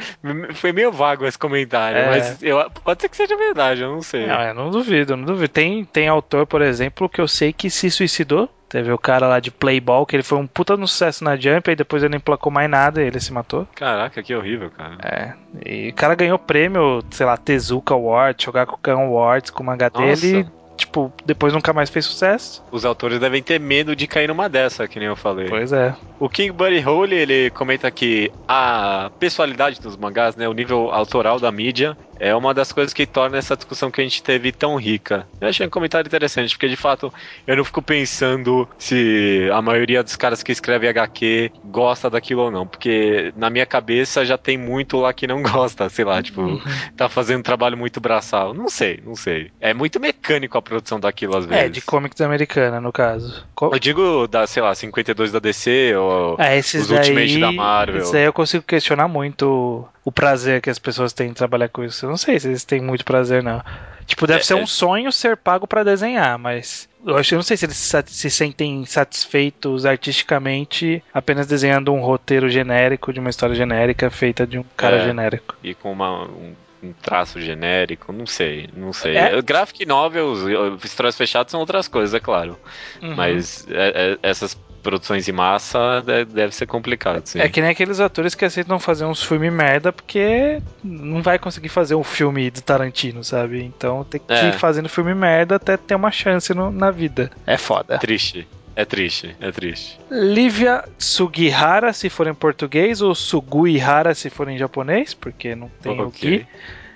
foi meio vago esse comentário, é. mas eu, pode ser que seja verdade, eu não sei. Não, eu não duvido, não duvido. Tem, tem autor, por exemplo, que eu sei que se suicidou Teve o cara lá de Playball, que ele foi um puta no sucesso na Jump, e depois ele não emplacou mais nada e ele se matou. Caraca, que horrível, cara. É. E o cara ganhou prêmio, sei lá, Tezuka Award, Shogakukan Awards com o mangá Nossa. dele tipo, depois nunca mais fez sucesso. Os autores devem ter medo de cair numa dessa, que nem eu falei. Pois é. O King Buddy Hole, ele comenta que a pessoalidade dos mangás, né, o nível autoral da mídia, é uma das coisas que torna essa discussão que a gente teve tão rica. Eu achei um comentário interessante, porque de fato eu não fico pensando se a maioria dos caras que escrevem HQ gosta daquilo ou não, porque na minha cabeça já tem muito lá que não <laughs> gosta, sei lá, tipo, uhum. tá fazendo um trabalho muito braçal. Não sei, não sei. É muito mecânico a produção daquilo às é, vezes. É, de comics americana, no caso. Co eu digo da, sei lá, 52 da DC ou é, esses os daí, Ultimate da Marvel. Isso aí eu consigo questionar muito o prazer que as pessoas têm em trabalhar com isso. Não sei se eles têm muito prazer, não. Tipo, deve é, ser um é... sonho ser pago para desenhar, mas eu acho, eu não sei se eles se sentem satisfeitos artisticamente apenas desenhando um roteiro genérico de uma história genérica feita de um cara é, genérico. E com uma, um um traço genérico, não sei, não sei. É? Graphic novels, histórias fechadas são outras coisas, é claro. Uhum. Mas é, é, essas produções em massa deve ser complicado, sim. É que nem aqueles atores que aceitam fazer uns filmes merda porque não vai conseguir fazer um filme do Tarantino, sabe? Então tem que é. ir fazendo filme merda até ter uma chance no, na vida. É foda. Triste. É triste, é triste. Lívia Sugihara, se for em português, ou Suguihara, se for em japonês, porque não tem okay. o que.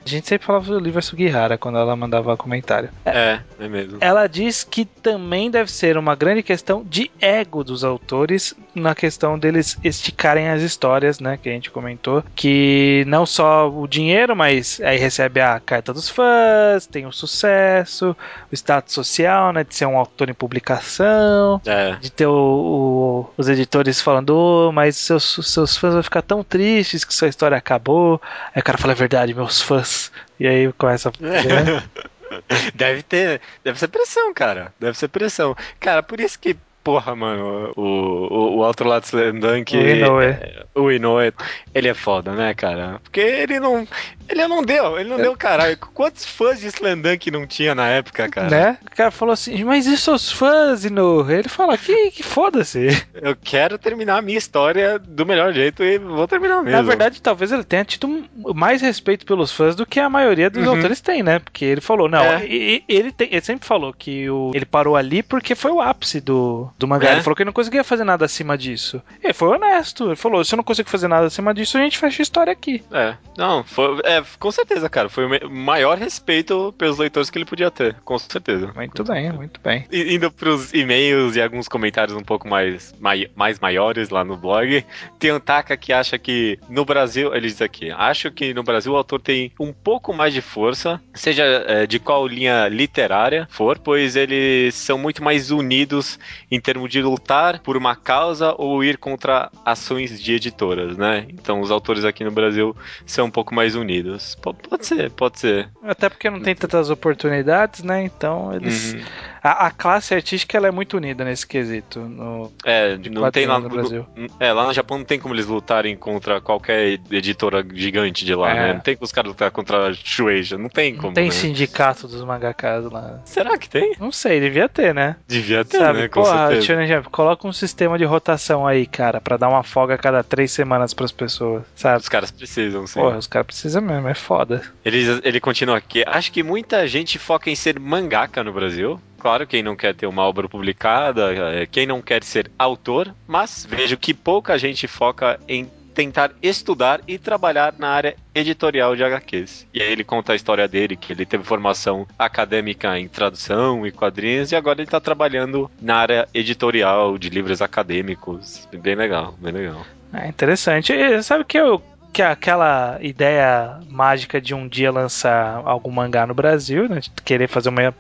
A gente sempre falava do Oliver Sugihara quando ela mandava comentário. É, é mesmo. Ela diz que também deve ser uma grande questão de ego dos autores na questão deles esticarem as histórias, né? Que a gente comentou. Que não só o dinheiro, mas aí recebe a carta dos fãs, tem o sucesso, o status social, né? De ser um autor em publicação, é. de ter o, o, os editores falando, oh, mas seus, seus fãs vão ficar tão tristes que sua história acabou. Aí o cara fala a é verdade, meus fãs e aí começa a. Né? <laughs> deve ter. Deve ser pressão, cara. Deve ser pressão. Cara, por isso que porra, mano, o, o, o outro lado do Dunk. O Inoue. É, o Inoue, ele é foda, né, cara? Porque ele não. Ele não deu, ele não é. deu caralho. Quantos fãs de Slandunk não tinha na época, cara? Né? O cara falou assim, mas e seus fãs, Inoue? Ele fala, que, que foda-se. <laughs> Eu quero terminar a minha história do melhor jeito e vou terminar mesmo. Na verdade, talvez ele tenha tido mais respeito pelos fãs do que a maioria dos uhum. autores tem, né? Porque ele falou, não, é. ele, tem, ele sempre falou que o, ele parou ali porque foi o ápice do, do mangá. É? Ele falou que ele não conseguia fazer nada acima disso. Ele foi honesto. Ele falou: se eu não consigo fazer nada acima disso, a gente fecha a história aqui. É, não, foi, é, com certeza, cara. Foi o maior respeito pelos leitores que ele podia ter, com certeza. Muito bem, muito bem. E, indo pros e-mails e alguns comentários um pouco mais, mai, mais maiores lá no blog, tem um Taka que acha que no Brasil, ele diz aqui, acho que no Brasil o autor tem um pouco mais de força, seja é, de qual linha literária for, pois eles são muito mais unidos em termos de lutar por uma causa ou ir contra ações de editoras, né? Então os autores aqui no Brasil são um pouco mais unidos. P pode ser, pode ser. Até porque não tem tantas oportunidades, né? Então eles. Uhum. A, a, classe artística ela é muito unida nesse quesito. No, é, não tem lá no, Brasil. No, é, lá no Japão não tem como eles lutarem contra qualquer editora gigante de lá, é. né? Não tem como os caras lutar contra a Shueisha, não tem como. Não tem né? sindicato dos mangakas lá. Será que tem? Não sei, devia ter, né? Devia ter, Sabe? né? Com Porra, certeza. coloca um sistema de rotação aí, cara, para dar uma folga a cada três semanas pras pessoas, sabe? Os caras precisam, sim. Porra, os caras precisam mesmo, é foda. Ele, ele continua aqui. Acho que muita gente foca em ser mangaka no Brasil. Claro, quem não quer ter uma obra publicada, é, quem não quer ser autor, mas vejo que pouca gente foca em tentar estudar e trabalhar na área editorial de HQs. E aí ele conta a história dele, que ele teve formação acadêmica em tradução e quadrinhos, e agora ele está trabalhando na área editorial de livros acadêmicos. Bem legal, bem legal. É interessante. E sabe que eu que aquela ideia mágica de um dia lançar algum mangá no Brasil, né? De querer fazer uma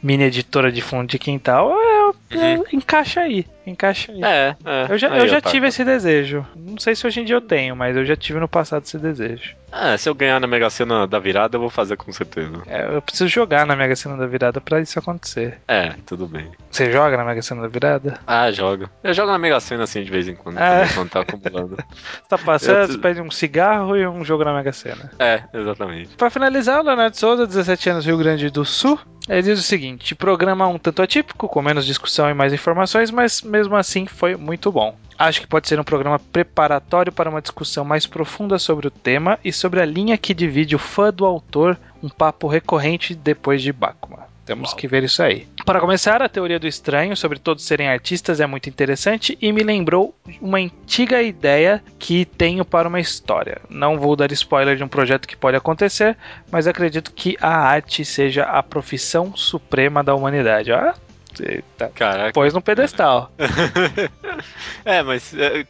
mini editora de fundo de quintal, é, é, uhum. encaixa aí. Encaixa aí. É, é. Eu já, aí, eu já tive esse desejo. Não sei se hoje em dia eu tenho, mas eu já tive no passado esse desejo. Ah, se eu ganhar na Mega Sena da virada, eu vou fazer com certeza. É, eu preciso jogar na Mega Sena da virada pra isso acontecer. É, tudo bem. Você joga na Mega Sena da virada? Ah, jogo. Eu jogo na Mega Sena assim de vez em quando, é. quando tá acumulando. <laughs> tá passando, você pede um cigarro e um jogo na Mega Sena. É, exatamente. Pra finalizar, o Leonardo Souza, 17 anos, Rio Grande do Sul. Ele diz o seguinte: programa um tanto atípico, com menos discussão e mais informações, mas mesmo assim foi muito bom. Acho que pode ser um programa preparatório para uma discussão mais profunda sobre o tema e sobre a linha que divide o fã do autor, um papo recorrente depois de Bakuman. Temos que ver isso aí. Para começar, a teoria do estranho sobre todos serem artistas é muito interessante e me lembrou uma antiga ideia que tenho para uma história. Não vou dar spoiler de um projeto que pode acontecer, mas acredito que a arte seja a profissão suprema da humanidade. Ah, Eita. Caraca. Pôs no pedestal. <laughs> é, mas é,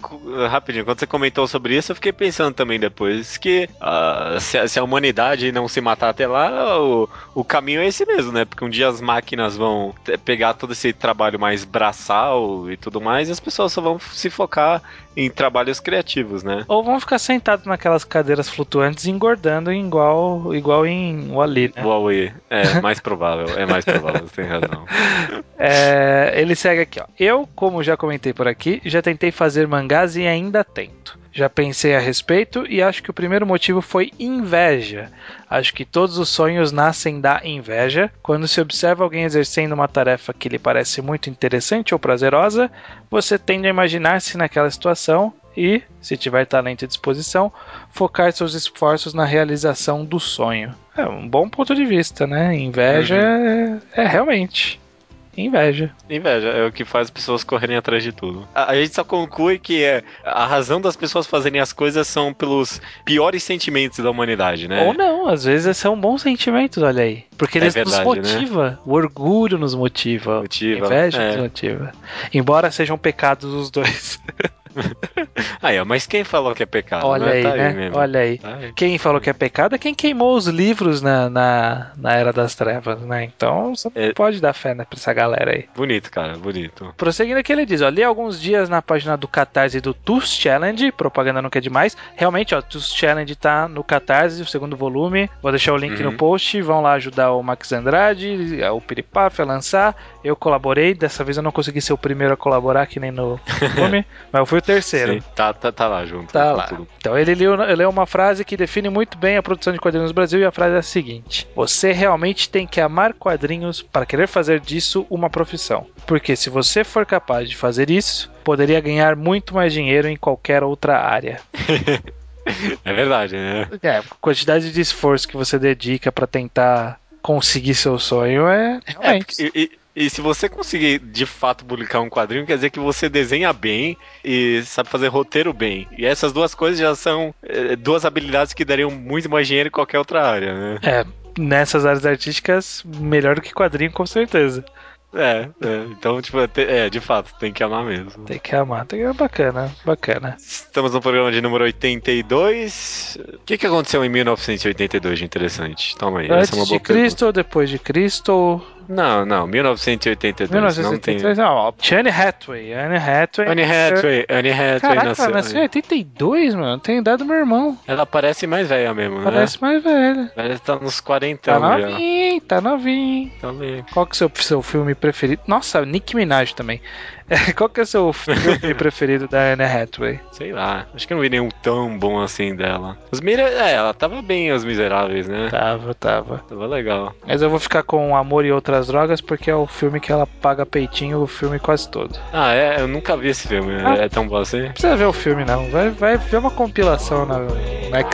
rapidinho, quando você comentou sobre isso, eu fiquei pensando também depois que uh, se, se, a humanidade não se matar até lá, o, o caminho é esse mesmo, né? Porque um dia as máquinas vão pegar todo esse trabalho mais braçal e tudo mais, e as pessoas só vão se focar em trabalhos criativos, né? Ou vão ficar sentados naquelas cadeiras flutuantes engordando igual, igual em Wally, né? Wally, é <laughs> mais provável, é mais provável, você tem razão. É, ele segue aqui, ó. Eu, como já comentei por aqui, já tentei fazer mangás e ainda tento. Já pensei a respeito e acho que o primeiro motivo foi inveja. Acho que todos os sonhos nascem da inveja. Quando se observa alguém exercendo uma tarefa que lhe parece muito interessante ou prazerosa, você tende a imaginar-se naquela situação e, se tiver talento e disposição, focar seus esforços na realização do sonho. É um bom ponto de vista, né? Inveja uhum. é, é realmente. Inveja. Inveja é o que faz as pessoas correrem atrás de tudo. A, a, gente só conclui que é, a razão das pessoas fazerem as coisas são pelos piores sentimentos da humanidade, né? Ou não, às vezes são bons sentimentos, olha aí. Porque eles é verdade, nos motiva. Né? O orgulho nos motiva. motiva. A inveja é. nos motiva. Embora sejam pecados os dois. <laughs> <laughs> aí, mas quem falou que é pecado? Olha né? aí, tá né? Aí Olha aí. Tá aí. Quem falou que é pecado é quem queimou os livros na, na, na Era das Trevas, né? Então você é... pode dar fé né, pra essa galera aí. Bonito, cara, bonito. Prosseguindo aqui, ele diz: ó, li alguns dias na página do Catarse do TUS Challenge, propaganda nunca é demais. Realmente, ó, TUS Challenge tá no Catarse, o segundo volume. Vou deixar o link uhum. no post. Vão lá ajudar o Max Andrade, o Piripaf a lançar. Eu colaborei, dessa vez eu não consegui ser o primeiro a colaborar, que nem no <laughs> filme, mas eu fui o terceiro. Sim, tá, tá, tá lá junto. Tá, tá lá. Tudo. Então ele leu, ele leu uma frase que define muito bem a produção de quadrinhos no Brasil, e a frase é a seguinte: Você realmente tem que amar quadrinhos para querer fazer disso uma profissão. Porque se você for capaz de fazer isso, poderia ganhar muito mais dinheiro em qualquer outra área. <laughs> é verdade, né? É, a quantidade de esforço que você dedica para tentar conseguir seu sonho é. Realmente. É, e, e se você conseguir de fato publicar um quadrinho, quer dizer que você desenha bem e sabe fazer roteiro bem. E essas duas coisas já são é, duas habilidades que dariam muito mais dinheiro em qualquer outra área, né? É, nessas áreas artísticas, melhor do que quadrinho, com certeza. É, é, então, tipo, é, de fato, tem que amar mesmo. Tem que amar, tem que bacana, bacana. Estamos no programa de número 82. O que, que aconteceu em 1982 de interessante? Toma aí, Antes essa é uma boa de Cristo ou depois de Cristo? Não, não, 1982. 1983 não, tem... não Anne Hathaway. Anne Hathaway. Anne Hathaway, Anne Hathaway Caraca, nasceu. Nasceu em 82, mano. Tem idade do meu irmão. Ela parece mais velha mesmo, parece né? Parece mais velha. Ela tá nos 40 Tá novinho, tá novinho. Tá Qual que é o seu, seu filme preferido? Nossa, Nick Minaj também. <laughs> Qual que é o seu filme <laughs> preferido da Anne Hathaway? Sei lá, acho que eu não vi nenhum tão bom assim dela. Os Mira... É, ela tava bem, Os Miseráveis, né? Tava, tava. Tava legal. Mas eu vou ficar com Amor e Outras Drogas porque é o filme que ela paga peitinho o filme quase todo. Ah, é? Eu nunca vi esse filme. Ah, é tão bom assim? Não precisa ver o filme, não. Vai, vai ver uma compilação na, no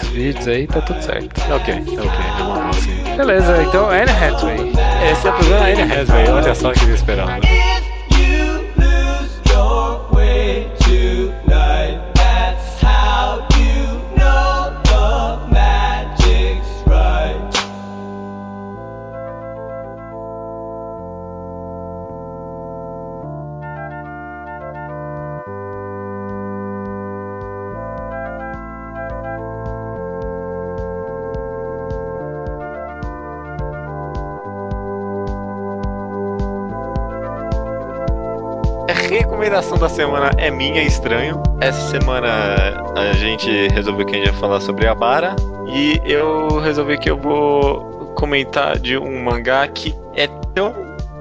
Xvideos aí, tá tudo certo. Ok, ok. É uma boa assim. Beleza, então Anne Hathaway. Esse é o problema Anne Hathaway. Olha só que inesperado. Recomendação da semana é minha, estranho. Essa semana a gente resolveu que a gente ia falar sobre a Bara. E eu resolvi que eu vou comentar de um mangá que é tão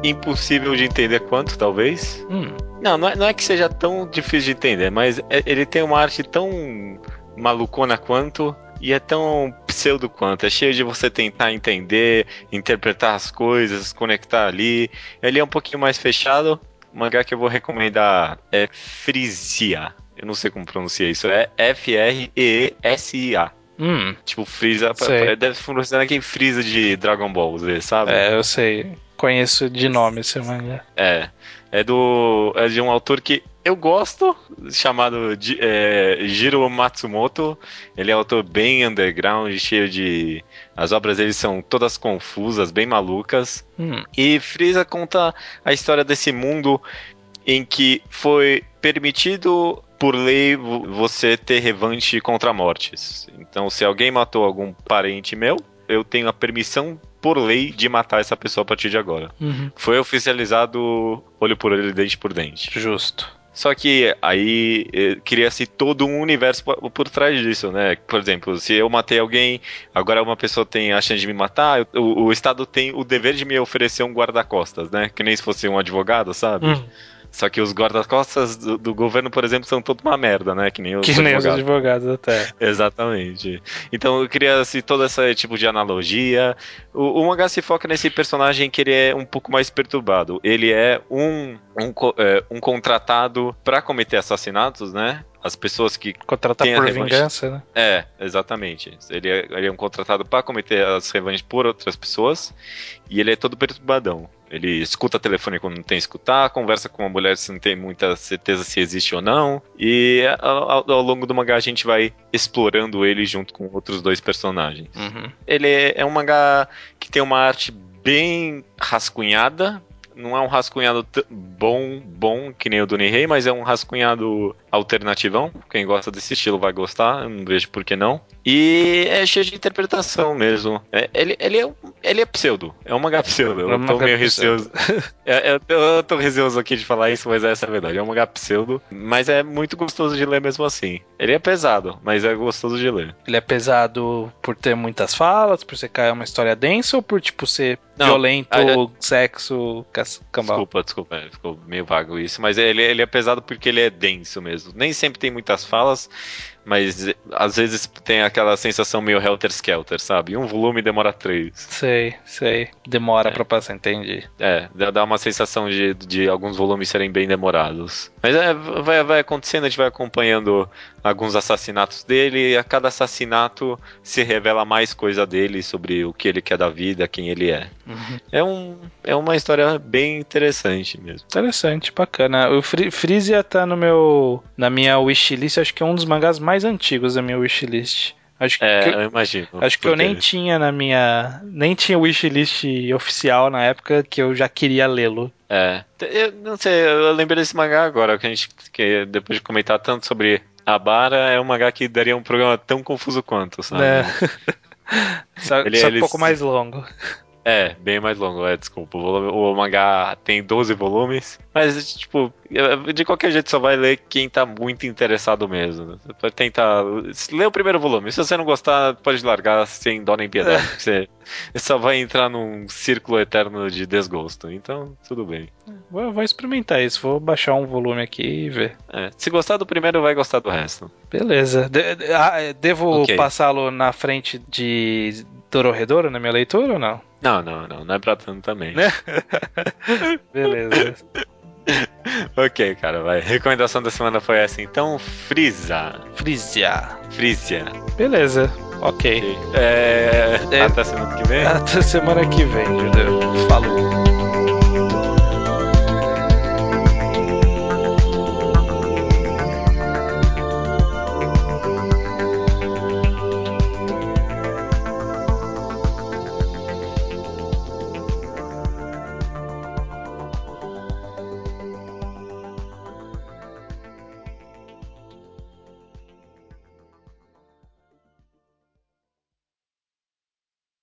impossível de entender quanto, talvez. Hum. Não, não é, não é, que seja tão difícil de entender, mas é, ele tem uma arte tão malucona quanto. E é tão pseudo quanto. É cheio de você tentar entender, interpretar as coisas, conectar ali. Ele é um pouquinho mais fechado, o mangá que eu vou recomendar é Frisia. Eu não sei como pronuncia isso. É F-R-E-S-I-A. Hum. Tipo, Freeza. Deve funcionar aquele Freeza de Dragon Ball Z, sabe? É, eu sei. Conheço de nome esse mangá. É. É do. É de um autor que eu gosto, chamado é, Jiro Matsumoto. Ele é um autor bem underground, cheio de. As obras dele são todas confusas, bem malucas. Hum. E Frieza conta a história desse mundo em que foi permitido por lei você ter revanche contra mortes. Então, se alguém matou algum parente meu, eu tenho a permissão por lei de matar essa pessoa a partir de agora. Uhum. Foi oficializado olho por olho, dente por dente. Justo. Só que aí eh, cria-se todo um universo por, por, trás disso, né? Por exemplo, se eu matei alguém, agora uma pessoa tem a chance de me matar, o, o Estado tem o dever de me oferecer um guarda-costas, né? Que nem se fosse um advogado, sabe? Hum. Só que os guarda-costas do, do, governo, por exemplo, são toda uma merda, né? Que nem os que advogados. nem os advogados até. <laughs> Exatamente. Então cria-se todo esse tipo de analogia. O, o mangá se foca nesse personagem que ele é um pouco mais perturbado. Ele é um, um, é, um contratado para cometer assassinatos, né? as pessoas que contratar por vingança, né? É, exatamente. Ele é, ele é um contratado para cometer as revanches por outras pessoas e ele é todo perturbadão. Ele escuta telefone quando não tem escutar, conversa com uma mulher se não tem muita certeza se existe ou não. E ao, ao longo do mangá a gente vai explorando ele junto com outros dois personagens. Uhum. Ele é, é um mangá que tem uma arte bem rascunhada, não é um rascunhado bom, bom que nem o do Nihei, mas é um rascunhado alternativão. Quem gosta desse estilo vai gostar, eu não vejo por que não. E é cheio de interpretação mesmo. É, ele, ele, é, ele é pseudo, é um mangá pseudo. Eu é tô meio receoso. é, eu, <laughs> eu tô receoso aqui de falar isso, mas essa é a verdade. É um mangá pseudo, mas é muito gostoso de ler mesmo assim. Ele é pesado, mas é gostoso de ler. Ele é pesado por ter muitas falas, por ser uma história densa ou por tipo ser não, violento, a, sexo, cambal? Desculpa, desculpa, é, ficou meio vago isso, mas ele, ele é pesado porque ele é denso mesmo. Nem sempre tem muitas falas, mas às vezes tem aquela sensação meio Helter Skelter, sabe? Um volume demora três. Sei, sei. Demora é. pra passar, entendi. É, dá uma sensação de, de alguns volumes serem bem demorados. Mas é, vai, vai acontecendo, a gente vai acompanhando alguns assassinatos dele, e a cada assassinato se revela mais coisa dele sobre o que ele quer da vida, quem ele é. Uhum. É, um, é uma história bem interessante mesmo. Interessante, bacana. O Frisia tá no meu. na minha wishlist, acho que é um dos mangás mais mais antigos da minha wishlist. Acho que, é, eu imagino. Acho que eu nem tinha na minha. Nem tinha wishlist oficial na época que eu já queria lê-lo. É. Eu não sei, eu lembrei desse mangá agora, que a gente. Que depois de comentar tanto sobre a Bara, é um mangá que daria um programa tão confuso quanto, sabe? É. <laughs> só, ele, só um pouco mais longo. É, bem mais longo, é, desculpa. O, volume, o mangá tem 12 volumes, mas, tipo, de qualquer jeito só vai ler quem tá muito interessado mesmo. Você pode tentar. Lê o primeiro volume. Se você não gostar, pode largar sem dó nem piedade. É. Você, só vai entrar num círculo eterno de desgosto. Então, tudo bem. Vou, vou experimentar isso. Vou baixar um volume aqui e ver. É, se gostar do primeiro, vai gostar do resto. Beleza. De, de, ah, devo okay. passá-lo na frente de Dororedoro na minha leitura ou não? Não, não, não. Não é pra tanto também. <laughs> Beleza. <laughs> ok, cara, vai. Recomendação da semana foi essa, então. Frisa. Frisia. Frisia. Beleza. Ok. É... É... Até semana que vem? Até semana que vem, Judeu. Falou.